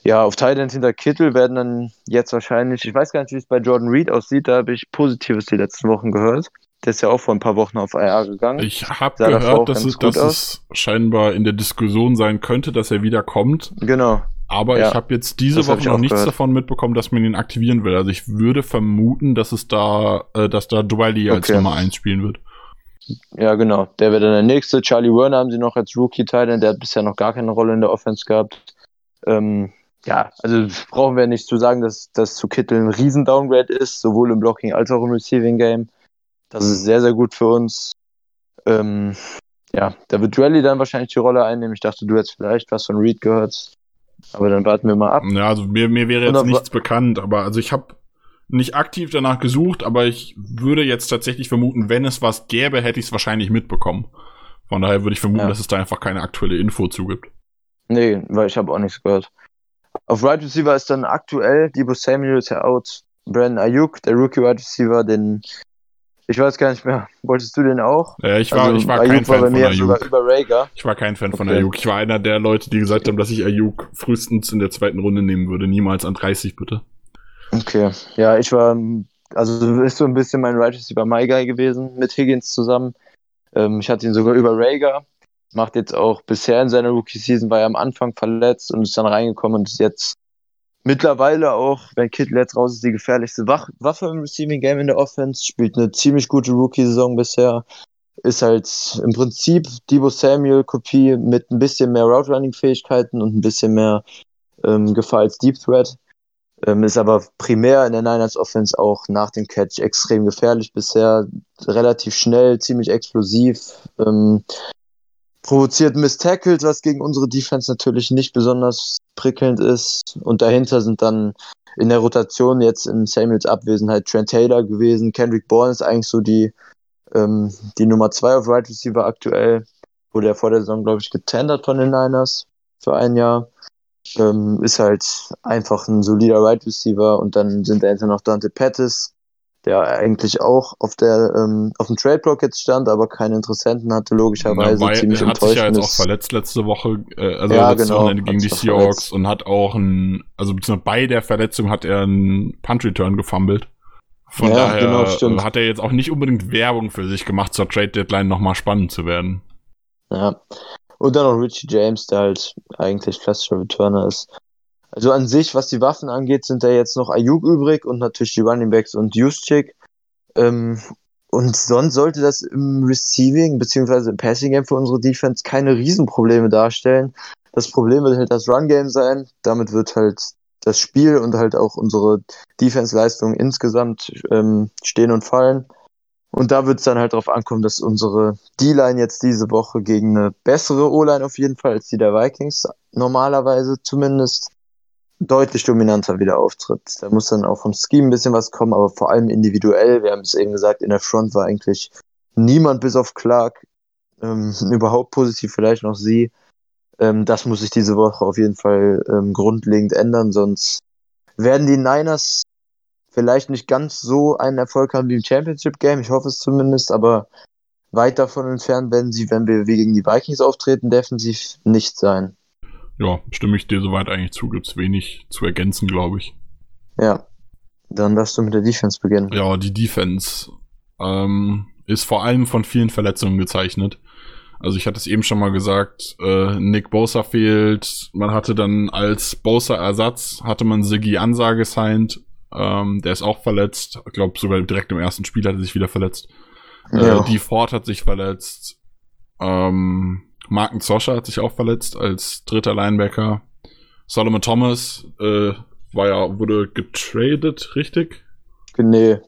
Ja, auf Thailand hinter Kittel werden dann jetzt wahrscheinlich, ich weiß gar nicht, wie es bei Jordan Reed aussieht, da habe ich Positives die letzten Wochen gehört. Der ist ja auch vor ein paar Wochen auf IR gegangen. Ich habe gehört, dass, es, dass es scheinbar in der Diskussion sein könnte, dass er wiederkommt. Genau. Aber ja, ich habe jetzt diese Woche noch nichts gehört. davon mitbekommen, dass man ihn aktivieren will. Also ich würde vermuten, dass es da, äh, dass da als okay. Nummer 1 spielen wird. Ja, genau. Der wird dann der nächste. Charlie Werner haben sie noch als Rookie-Teil, der hat bisher noch gar keine Rolle in der Offense gehabt. Ähm, ja, also brauchen wir nicht zu sagen, dass das zu Kittel ein Riesen-Downgrade ist, sowohl im Blocking als auch im Receiving Game. Das ist sehr, sehr gut für uns. Ähm, ja, da wird Rally dann wahrscheinlich die Rolle einnehmen. Ich dachte, du hättest vielleicht was von Reed gehört. Aber dann warten wir mal ab. Ja, also mir, mir wäre jetzt nichts bekannt, aber also ich habe nicht aktiv danach gesucht, aber ich würde jetzt tatsächlich vermuten, wenn es was gäbe, hätte ich es wahrscheinlich mitbekommen. Von daher würde ich vermuten, ja. dass es da einfach keine aktuelle Info zugibt. Nee, weil ich habe auch nichts gehört. Auf Right Receiver ist dann aktuell Debo Samuel out. Brandon Ayuk, der Rookie Right Receiver, den ich weiß gar nicht mehr. Wolltest du den auch? Ja, ich war, also, ich war Ayuk kein Fan war von Ayuk. Über Rager. Ich war kein Fan okay. von Ayuk. Ich war einer der Leute, die gesagt haben, dass ich Ayuk frühestens in der zweiten Runde nehmen würde. Niemals an 30, bitte. Okay. Ja, ich war, also ist so ein bisschen mein Right Receiver My Guy gewesen, mit Higgins zusammen. Ähm, ich hatte ihn sogar über Rager macht jetzt auch bisher in seiner Rookie-Season, war er am Anfang verletzt und ist dann reingekommen und ist jetzt mittlerweile auch, wenn Kittle jetzt raus ist, die gefährlichste Waffe im Receiving Game in der Offense, spielt eine ziemlich gute Rookie-Saison bisher, ist halt im Prinzip Debo Samuel-Kopie mit ein bisschen mehr Route-Running-Fähigkeiten und ein bisschen mehr ähm, Gefahr als Deep Threat. Ähm, ist aber primär in der Niners Offense auch nach dem Catch extrem gefährlich bisher, relativ schnell, ziemlich explosiv, ähm, provoziert Miss Tackles, was gegen unsere Defense natürlich nicht besonders prickelnd ist. Und dahinter sind dann in der Rotation jetzt in Samuels Abwesenheit Trent Taylor gewesen. Kendrick Bourne ist eigentlich so die, ähm, die Nummer zwei auf Right Receiver aktuell. Wurde er vor der Saison, glaube ich, getendert von den Niners für ein Jahr. Ähm, ist halt einfach ein solider Right Receiver und dann sind dahinter noch Dante Pettis, der eigentlich auch auf der ähm, auf dem Trade Block jetzt stand, aber keine Interessenten hatte, logischerweise. Ja, ziemlich er hat sich ja jetzt auch verletzt letzte Woche, äh, also ja, letzte genau, Wochenende gegen die Seahawks verletzt. und hat auch ein, also beziehungsweise bei der Verletzung hat er einen Punt Return gefummelt. Von ja, daher genau, stimmt. hat er jetzt auch nicht unbedingt Werbung für sich gemacht, zur Trade Deadline nochmal spannend zu werden. Ja. Und dann noch Richie James, der halt eigentlich klassischer Returner ist. Also an sich, was die Waffen angeht, sind da jetzt noch Ayuk übrig und natürlich die Running Backs und Juszczyk. Ähm, und sonst sollte das im Receiving bzw. im Passing Game für unsere Defense keine Riesenprobleme darstellen. Das Problem wird halt das Run Game sein. Damit wird halt das Spiel und halt auch unsere Defense-Leistung insgesamt ähm, stehen und fallen. Und da wird es dann halt darauf ankommen, dass unsere D-Line jetzt diese Woche gegen eine bessere O-Line auf jeden Fall als die der Vikings normalerweise zumindest deutlich dominanter wieder auftritt. Da muss dann auch vom Scheme ein bisschen was kommen, aber vor allem individuell. Wir haben es eben gesagt, in der Front war eigentlich niemand bis auf Clark ähm, überhaupt positiv, vielleicht noch sie. Ähm, das muss sich diese Woche auf jeden Fall ähm, grundlegend ändern, sonst werden die Niners vielleicht nicht ganz so einen Erfolg haben wie im Championship Game. Ich hoffe es zumindest, aber weit davon entfernt werden sie, wenn wir gegen die Vikings auftreten, defensiv nicht sein. Ja, stimme ich dir soweit eigentlich zu. Gibt's wenig zu ergänzen, glaube ich. Ja. Dann darfst du mit der Defense beginnen. Ja, die Defense ähm, ist vor allem von vielen Verletzungen gezeichnet. Also ich hatte es eben schon mal gesagt, äh, Nick Bosa fehlt. Man hatte dann als Bosa-Ersatz, hatte man Siggy Ansage gesigned. Ähm, der ist auch verletzt. Ich glaube sogar direkt im ersten Spiel hat er sich wieder verletzt. Ja. Äh, die Ford hat sich verletzt. Ähm, Marken Zoscher hat sich auch verletzt als dritter Linebacker. Solomon Thomas äh, war ja, wurde getradet, richtig? Nee,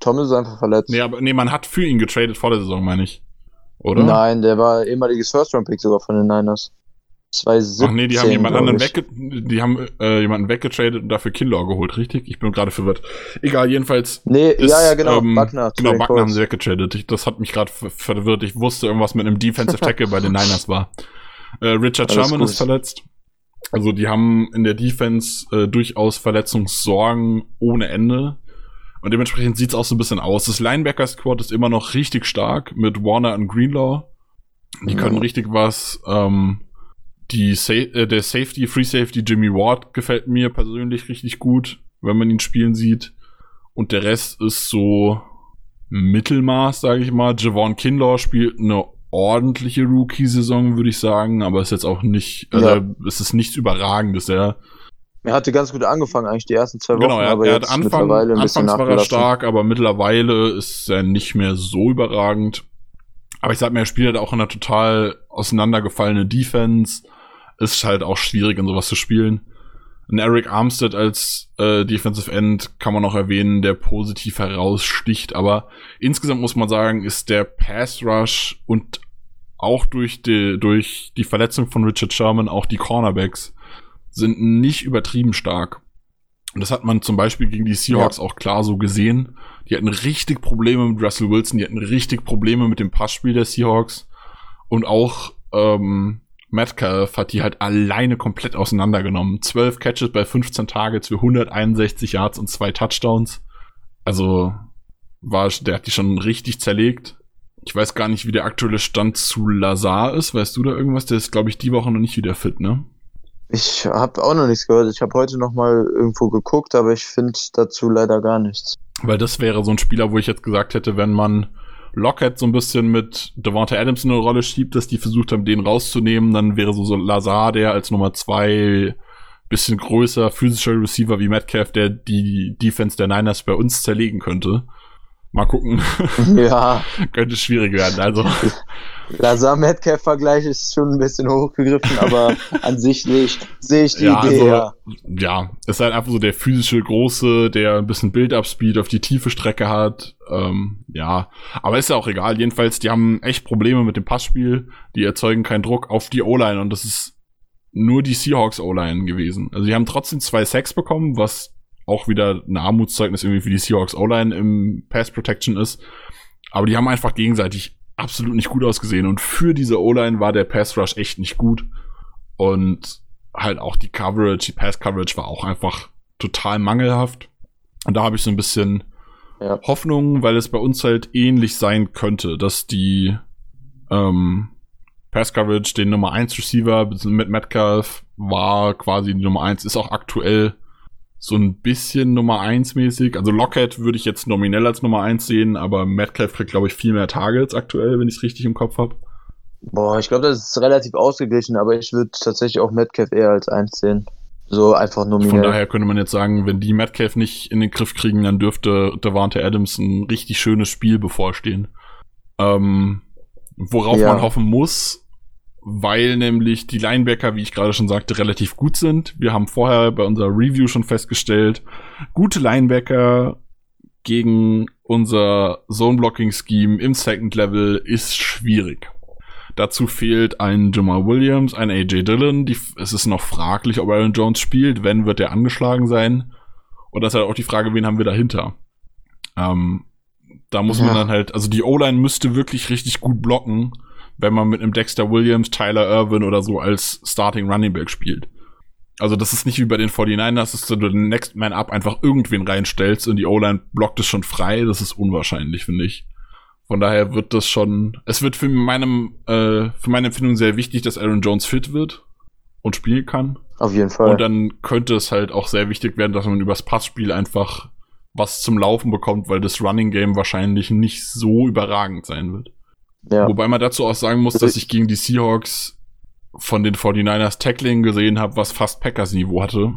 Thomas ist einfach verletzt. Nee, aber nee, man hat für ihn getradet vor der Saison, meine ich. Oder? Nein, der war ehemaliges First-Round-Pick sogar von den Niners. 2017, Ach nee, die haben jemand anderen wegge die haben äh, jemanden weggetradet und dafür Kinlaw geholt, richtig? Ich bin gerade verwirrt. Egal, jedenfalls. Nee, ist, ja, ja, genau, ähm, Buckner. Genau, Buckner haben sie weggetradet. Ich, das hat mich gerade verwirrt. Ich wusste irgendwas mit einem Defensive Tackle bei den Niners war. Äh, Richard Alles Sherman gut. ist verletzt. Also die haben in der Defense äh, durchaus Verletzungssorgen ohne Ende. Und dementsprechend sieht's auch so ein bisschen aus. Das Linebacker-Squad ist immer noch richtig stark mit Warner und Greenlaw. Die können ja. richtig was. Ähm, die Sa äh, der Safety, Free Safety Jimmy Ward gefällt mir persönlich richtig gut, wenn man ihn spielen sieht. Und der Rest ist so Mittelmaß, sage ich mal. Javon Kinlaw spielt eine ordentliche Rookie-Saison, würde ich sagen, aber ist jetzt auch nicht, also ja. es ist nichts Überragendes, ja. Er hatte ganz gut angefangen, eigentlich die ersten zwei Wochen, genau, er, aber er hat Anfang, mittlerweile ein bisschen Anfangs war er stark, aber mittlerweile ist er nicht mehr so überragend. Aber ich sag mir, er spielt halt auch in einer total auseinandergefallene Defense. Ist halt auch schwierig, in sowas zu spielen. Ein Eric Armstead als äh, Defensive End kann man noch erwähnen, der positiv heraussticht. Aber insgesamt muss man sagen, ist der Pass Rush und auch durch die, durch die Verletzung von Richard Sherman auch die Cornerbacks sind nicht übertrieben stark. Und das hat man zum Beispiel gegen die Seahawks ja. auch klar so gesehen. Die hatten richtig Probleme mit Russell Wilson, die hatten richtig Probleme mit dem Passspiel der Seahawks. Und auch ähm, Metcalf hat die halt alleine komplett auseinandergenommen. 12 Catches bei 15 Targets für 161 Yards und zwei Touchdowns. Also war, der hat die schon richtig zerlegt. Ich weiß gar nicht, wie der aktuelle Stand zu Lazar ist. Weißt du da irgendwas? Der ist, glaube ich, die Woche noch nicht wieder fit, ne? Ich habe auch noch nichts gehört. Ich habe heute noch mal irgendwo geguckt, aber ich finde dazu leider gar nichts. Weil das wäre so ein Spieler, wo ich jetzt gesagt hätte, wenn man Lockett so ein bisschen mit Devonta Adams in eine Rolle schiebt, dass die versucht haben, den rauszunehmen, dann wäre so, so Lazar, der als Nummer zwei bisschen größer physischer Receiver wie Metcalf, der die Defense der Niners bei uns zerlegen könnte. Mal gucken. Ja. Könnte schwierig werden. Also. Lazar Metcalf-Vergleich ist schon ein bisschen hochgegriffen, aber an sich sehe ich, sehe ich die ja, Idee. Also, ja. ja, ist halt einfach so der physische Große, der ein bisschen Build-Up-Speed auf die tiefe Strecke hat. Ähm, ja, aber ist ja auch egal. Jedenfalls, die haben echt Probleme mit dem Passspiel. Die erzeugen keinen Druck auf die O-Line und das ist nur die Seahawks O-Line gewesen. Also die haben trotzdem zwei Sacks bekommen, was auch wieder ein Armutszeugnis irgendwie für die Seahawks O-Line im Pass Protection ist. Aber die haben einfach gegenseitig absolut nicht gut ausgesehen und für diese O-Line war der Pass Rush echt nicht gut und halt auch die Coverage, die Pass Coverage war auch einfach total mangelhaft. Und da habe ich so ein bisschen ja. Hoffnung, weil es bei uns halt ähnlich sein könnte, dass die ähm, Pass Coverage den Nummer 1 Receiver mit Metcalf war quasi die Nummer 1, ist auch aktuell so ein bisschen Nummer 1 mäßig. Also Lockett würde ich jetzt nominell als Nummer 1 sehen, aber Metcalf kriegt, glaube ich, viel mehr Targets aktuell, wenn ich es richtig im Kopf habe. Boah, ich glaube, das ist relativ ausgeglichen, aber ich würde tatsächlich auch Metcalf eher als 1 sehen. So einfach nominell. Von daher könnte man jetzt sagen, wenn die Metcalf nicht in den Griff kriegen, dann dürfte Devante Adams ein richtig schönes Spiel bevorstehen. Ähm, worauf ja. man hoffen muss, weil nämlich die Linebacker, wie ich gerade schon sagte, relativ gut sind. Wir haben vorher bei unserer Review schon festgestellt, gute Linebacker gegen unser Zone-Blocking-Scheme im Second Level ist schwierig. Dazu fehlt ein Jamal Williams, ein AJ Dillon. Die, es ist noch fraglich, ob Aaron Jones spielt. Wenn, wird er angeschlagen sein. Und das ist halt auch die Frage, wen haben wir dahinter? Ähm, da muss ja. man dann halt, also die O-Line müsste wirklich richtig gut blocken wenn man mit einem Dexter Williams, Tyler Irwin oder so als Starting Running Back spielt. Also das ist nicht wie bei den 49ers, dass du den Next Man Up einfach irgendwen reinstellst und die O-Line blockt es schon frei. Das ist unwahrscheinlich, finde ich. Von daher wird das schon, es wird für meinem, äh, für meine Empfindung sehr wichtig, dass Aaron Jones fit wird und spielen kann. Auf jeden Fall. Und dann könnte es halt auch sehr wichtig werden, dass man übers Passspiel einfach was zum Laufen bekommt, weil das Running Game wahrscheinlich nicht so überragend sein wird. Ja. Wobei man dazu auch sagen muss, dass ich gegen die Seahawks von den 49ers Tackling gesehen habe, was fast Packers Niveau hatte.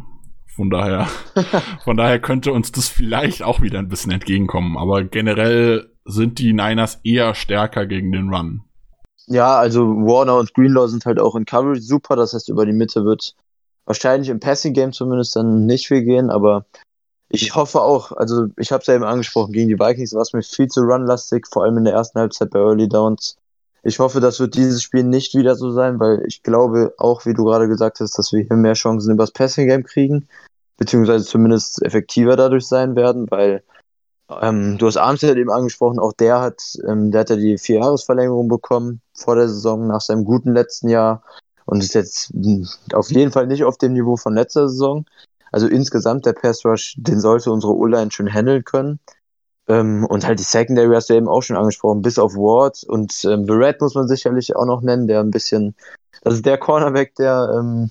Von daher, von daher könnte uns das vielleicht auch wieder ein bisschen entgegenkommen. Aber generell sind die Niners eher stärker gegen den Run. Ja, also Warner und Greenlaw sind halt auch in Coverage super. Das heißt, über die Mitte wird wahrscheinlich im Passing Game zumindest dann nicht viel gehen. Aber ich hoffe auch, also ich habe es ja eben angesprochen, gegen die Vikings war es mir viel zu runlastig, vor allem in der ersten Halbzeit bei Early Downs. Ich hoffe, das wird dieses Spiel nicht wieder so sein, weil ich glaube auch, wie du gerade gesagt hast, dass wir hier mehr Chancen übers Passing Game kriegen, beziehungsweise zumindest effektiver dadurch sein werden, weil ähm, du hast Armstead eben angesprochen, auch der hat, ähm, der hat ja die Vierjahresverlängerung bekommen vor der Saison nach seinem guten letzten Jahr und ist jetzt hm, auf jeden Fall nicht auf dem Niveau von letzter Saison. Also insgesamt der Pass Rush, den sollte unsere O-Line schon handeln können. Ähm, und halt die Secondary hast du eben auch schon angesprochen, bis auf Ward und ähm, Barrett muss man sicherlich auch noch nennen, der ein bisschen, das ist der Cornerback, der, ähm,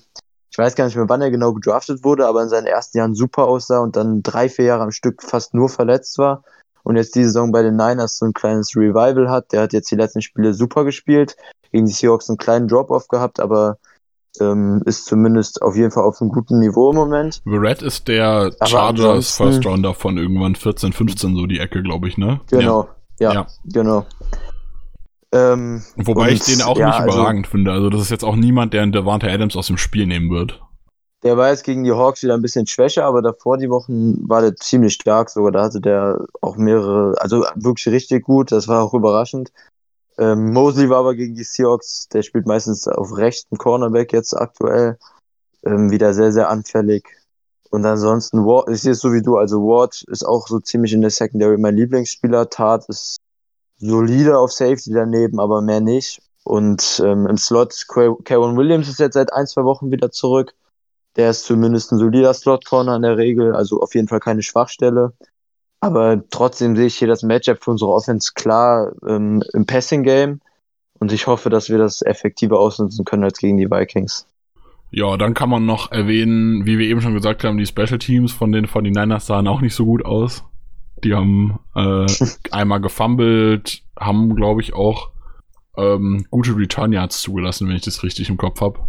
ich weiß gar nicht mehr, wann er genau gedraftet wurde, aber in seinen ersten Jahren super aussah und dann drei, vier Jahre am Stück fast nur verletzt war und jetzt die Saison bei den Niners so ein kleines Revival hat. Der hat jetzt die letzten Spiele super gespielt, gegen die Seahawks einen kleinen Drop-Off gehabt, aber ähm, ist zumindest auf jeden Fall auf einem guten Niveau im Moment. Red ist der Chargers First Rounder von irgendwann 14, 15, so die Ecke, glaube ich, ne? Genau, ja, ja. genau. Ähm, Wobei ich den auch ja, nicht also überragend also, finde. Also, das ist jetzt auch niemand, der einen Devante Adams aus dem Spiel nehmen wird. Der war jetzt gegen die Hawks wieder ein bisschen schwächer, aber davor die Wochen war der ziemlich stark sogar. Da hatte der auch mehrere, also wirklich richtig gut. Das war auch überraschend. Ähm, Mosley war aber gegen die Seahawks, der spielt meistens auf rechten Cornerback jetzt aktuell, ähm, wieder sehr, sehr anfällig. Und ansonsten, Ward, ich sehe es so wie du, also Ward ist auch so ziemlich in der Secondary mein Lieblingsspieler. Tat ist solide auf Safety daneben, aber mehr nicht. Und ähm, im Slot, Kevin Williams ist jetzt seit ein, zwei Wochen wieder zurück. Der ist zumindest ein solider Slot-Corner in der Regel, also auf jeden Fall keine Schwachstelle. Aber trotzdem sehe ich hier das Matchup für unsere Offense klar ähm, im Passing-Game. Und ich hoffe, dass wir das effektiver ausnutzen können als gegen die Vikings. Ja, dann kann man noch erwähnen, wie wir eben schon gesagt haben, die Special Teams von den 49ers sahen auch nicht so gut aus. Die haben äh, einmal gefumbled, haben, glaube ich, auch ähm, gute Return Yards zugelassen, wenn ich das richtig im Kopf habe.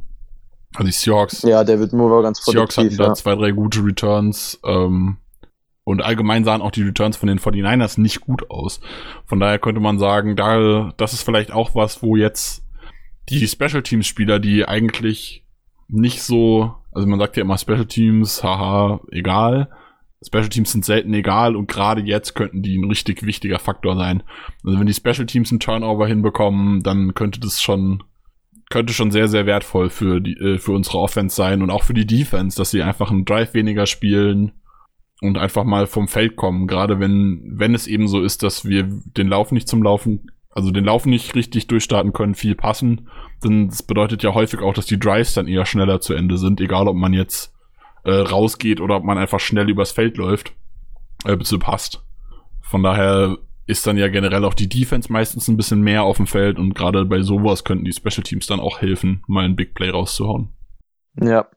Also die Seahawks. Ja, David Moore war ganz produktiv. Seahawks hatten ja. da zwei, drei gute Returns. Ähm, und allgemein sahen auch die Returns von den 49ers nicht gut aus. Von daher könnte man sagen, da, das ist vielleicht auch was, wo jetzt die Special Teams Spieler, die eigentlich nicht so, also man sagt ja immer Special Teams, haha, egal. Special Teams sind selten egal und gerade jetzt könnten die ein richtig wichtiger Faktor sein. Also wenn die Special Teams einen Turnover hinbekommen, dann könnte das schon könnte schon sehr sehr wertvoll für die äh, für unsere Offense sein und auch für die Defense, dass sie einfach einen Drive weniger spielen und einfach mal vom Feld kommen. Gerade wenn, wenn es eben so ist, dass wir den Lauf nicht zum Laufen, also den Lauf nicht richtig durchstarten können, viel passen, dann das bedeutet ja häufig auch, dass die Drives dann eher schneller zu Ende sind, egal ob man jetzt äh, rausgeht oder ob man einfach schnell übers Feld läuft, äh, es passt. Von daher ist dann ja generell auch die Defense meistens ein bisschen mehr auf dem Feld und gerade bei sowas könnten die Special Teams dann auch helfen, mal ein Big Play rauszuhauen. Ja,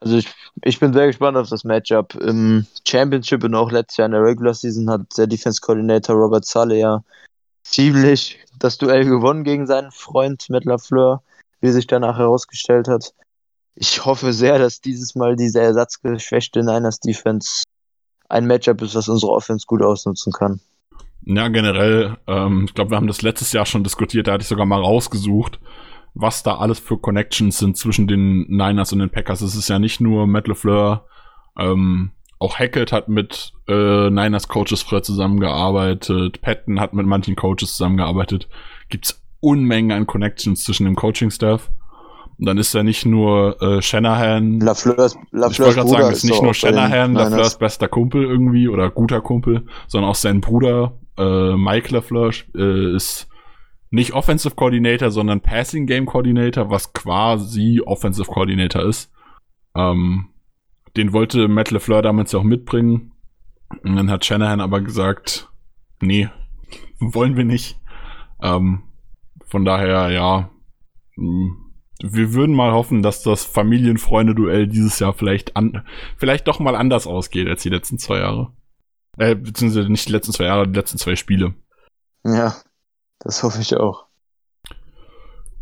also ich, ich bin sehr gespannt auf das Matchup. Im Championship und auch letztes Jahr in der Regular Season hat der Defense Coordinator Robert Saleh ja ziemlich das Duell gewonnen gegen seinen Freund Matt LaFleur, wie sich danach herausgestellt hat. Ich hoffe sehr, dass dieses Mal diese ersatzgeschwächte Niners Defense ein Matchup ist, was unsere Offense gut ausnutzen kann. Ja, generell, ähm, ich glaube, wir haben das letztes Jahr schon diskutiert, da hatte ich sogar mal rausgesucht was da alles für Connections sind zwischen den Niners und den Packers. Es ist ja nicht nur Matt LeFleur, ähm, auch Hackett hat mit äh, Niners Coaches früher zusammengearbeitet, Patton hat mit manchen Coaches zusammengearbeitet. Gibt's Unmengen an Connections zwischen dem Coaching-Staff. Und dann ist ja nicht nur äh, Shanahan. LaFleurs, LaFleurs ich wollte gerade sagen, ist nicht nur Shanahan, LaFleurs bester Kumpel irgendwie oder guter Kumpel, sondern auch sein Bruder äh, Mike LaFleur äh, ist nicht Offensive Coordinator, sondern Passing Game Coordinator, was quasi Offensive Coordinator ist. Ähm, den wollte Matt LeFleur damals ja auch mitbringen. Und dann hat Shanahan aber gesagt, nee, wollen wir nicht. Ähm, von daher, ja, hm, wir würden mal hoffen, dass das Familienfreunde-Duell dieses Jahr vielleicht an, vielleicht doch mal anders ausgeht als die letzten zwei Jahre. Äh, beziehungsweise nicht die letzten zwei Jahre, die letzten zwei Spiele. Ja, das hoffe ich auch.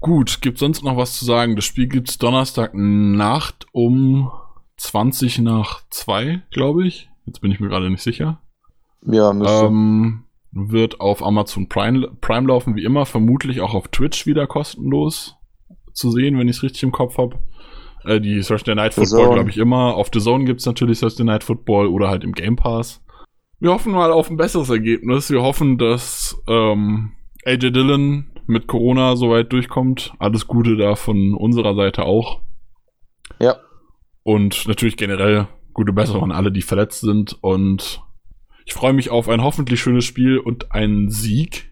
Gut, gibt sonst noch was zu sagen? Das Spiel gibt's Donnerstag Nacht um 20 nach 2, glaube ich. Jetzt bin ich mir gerade nicht sicher. Ja, müsste. Ähm, wird auf Amazon Prime, Prime laufen, wie immer. Vermutlich auch auf Twitch wieder kostenlos zu sehen, wenn ich es richtig im Kopf habe. Äh, die Thursday Night Football, glaube ich, immer. Auf The Zone gibt's natürlich Thursday Night Football oder halt im Game Pass. Wir hoffen mal auf ein besseres Ergebnis. Wir hoffen, dass ähm, AJ Dillon mit Corona soweit durchkommt. Alles Gute da von unserer Seite auch. Ja. Und natürlich generell gute Besserung an alle, die verletzt sind. Und ich freue mich auf ein hoffentlich schönes Spiel und einen Sieg.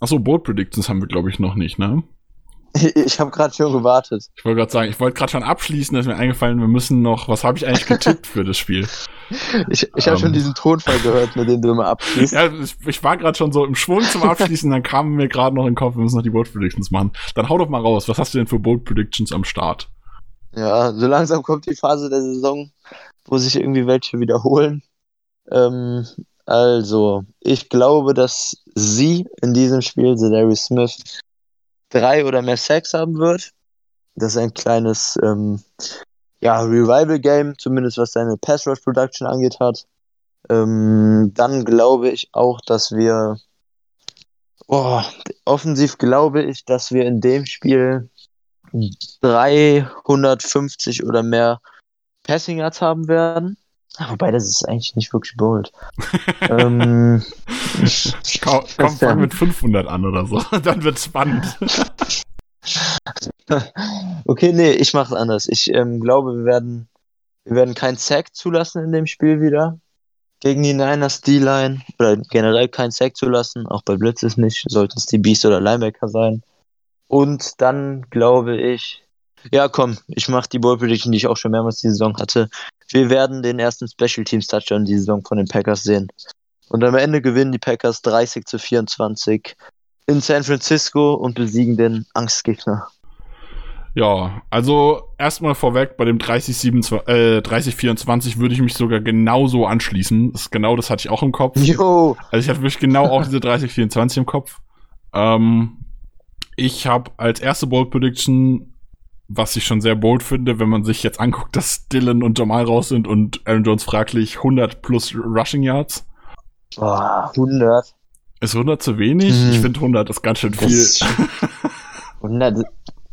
Achso, Board Predictions haben wir, glaube ich, noch nicht, ne? Ich habe gerade schon gewartet. Ich wollte gerade sagen, ich wollte gerade schon abschließen, da ist mir eingefallen, wir müssen noch, was habe ich eigentlich getippt für das Spiel? Ich, ich habe Ähm. schon diesen Tonfall gehört, mit dem du immer abschließt. Ja, ich, ich war gerade schon so im Schwung zum Abschließen, dann kam mir gerade noch in den Kopf, wir müssen noch die Board Predictions machen. Dann hau doch mal raus, was hast du denn für Board Predictions am Start? Ja, so langsam kommt die Phase der Saison, wo sich irgendwie welche wiederholen. Ähm, also, ich glaube, dass sie in diesem Spiel, Darius Smith, drei oder mehr Sacks haben wird. Das ist ein kleines ja, Revival-Game, zumindest was seine Pass-Rush-Production angeht hat. Ähm, dann glaube ich auch, dass wir oh, offensiv glaube ich, dass wir in dem Spiel 350 oder mehr Passing Yards haben werden. Wobei, das ist eigentlich nicht wirklich bold. ähm, Komm, komm fang mit 500 an oder so, dann wird's spannend. okay, nee, ich mach's anders. Ich ähm, glaube, wir werden, wir werden keinen Sack zulassen in dem Spiel wieder. Gegen die Niners D-Line. Oder generell keinen Sack zulassen. Auch bei Blitzes nicht. Sollten es die Beast oder Linebacker sein. Und dann glaube ich, ja komm, ich mache die Ball Prediction, die ich auch schon mehrmals die Saison hatte. Wir werden den ersten Special Teams Touchdown die Saison von den Packers sehen. Und am Ende gewinnen die Packers 30 zu 24 in San Francisco und besiegen den Angstgegner. Ja, also erstmal vorweg, bei dem 30-24 äh, 30 würde ich mich sogar genauso anschließen. Das, genau das hatte ich auch im Kopf. Jo, Also ich hatte wirklich genau auch diese 30-24 im Kopf. Ähm, ich habe als erste Bold Prediction, was ich schon sehr bold finde, wenn man sich jetzt anguckt, dass Dylan und Jamal raus sind und Aaron Jones fraglich 100 plus Rushing Yards. Boah, 100. Ist 100 zu wenig? Mhm. Ich finde 100 ist ganz schön viel. ist 100,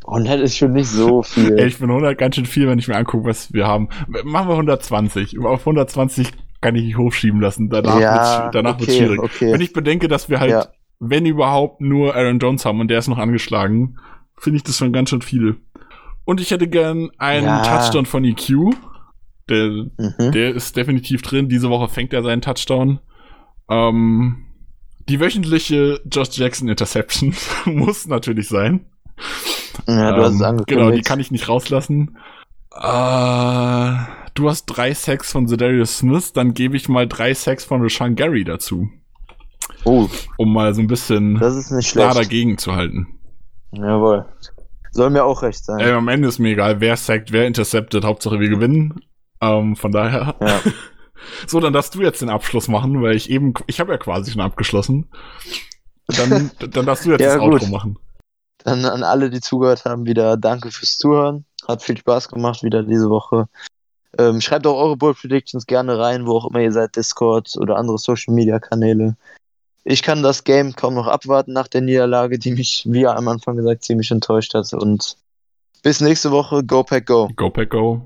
100 ist schon nicht so viel. Ey, ich finde 100 ganz schön viel, wenn ich mir angucke, was wir haben. Machen wir 120. Auf 120 kann ich nicht hochschieben lassen. Danach Ja, wird's, danach okay, wird's schwierig. okay. Wenn ich bedenke, dass wir halt, Ja. wenn überhaupt, nur Aaron Jones haben und der ist noch angeschlagen, finde ich das schon ganz schön viel. Und ich hätte gern einen Ja. Touchdown von EQ. Der, Mhm. der ist definitiv drin. Diese Woche fängt er seinen Touchdown. Ähm, die wöchentliche Josh Jackson Interception muss natürlich sein. Ja, du hast es Ähm, angekündigt. Genau, die kann ich nicht rauslassen. Äh, du hast drei Sacks von Zedarius Smith, dann gebe ich mal drei Sacks von Rashawn Gary dazu, oh, um mal so ein bisschen das ist nicht da schlecht. dagegen zu halten. Jawohl. Soll mir auch recht sein. Äh, am Ende ist mir egal, wer sackt, wer interceptet, Hauptsache wir gewinnen. Ähm, von daher. Ja. So, dann darfst du jetzt den Abschluss machen, weil ich eben, ich habe ja quasi schon abgeschlossen. Dann, dann darfst du jetzt Ja, das Outro gut. machen. Dann an alle, die zugehört haben, wieder danke fürs Zuhören. Hat viel Spaß gemacht wieder diese Woche. Ähm, schreibt auch eure Bold Predictions gerne rein, wo auch immer ihr seid, Discord oder andere Social Media Kanäle. Ich kann das Game kaum noch abwarten nach der Niederlage, die mich, wie am Anfang gesagt, ziemlich enttäuscht hat. Und bis nächste Woche. Go Pack Go. Go Pack Go.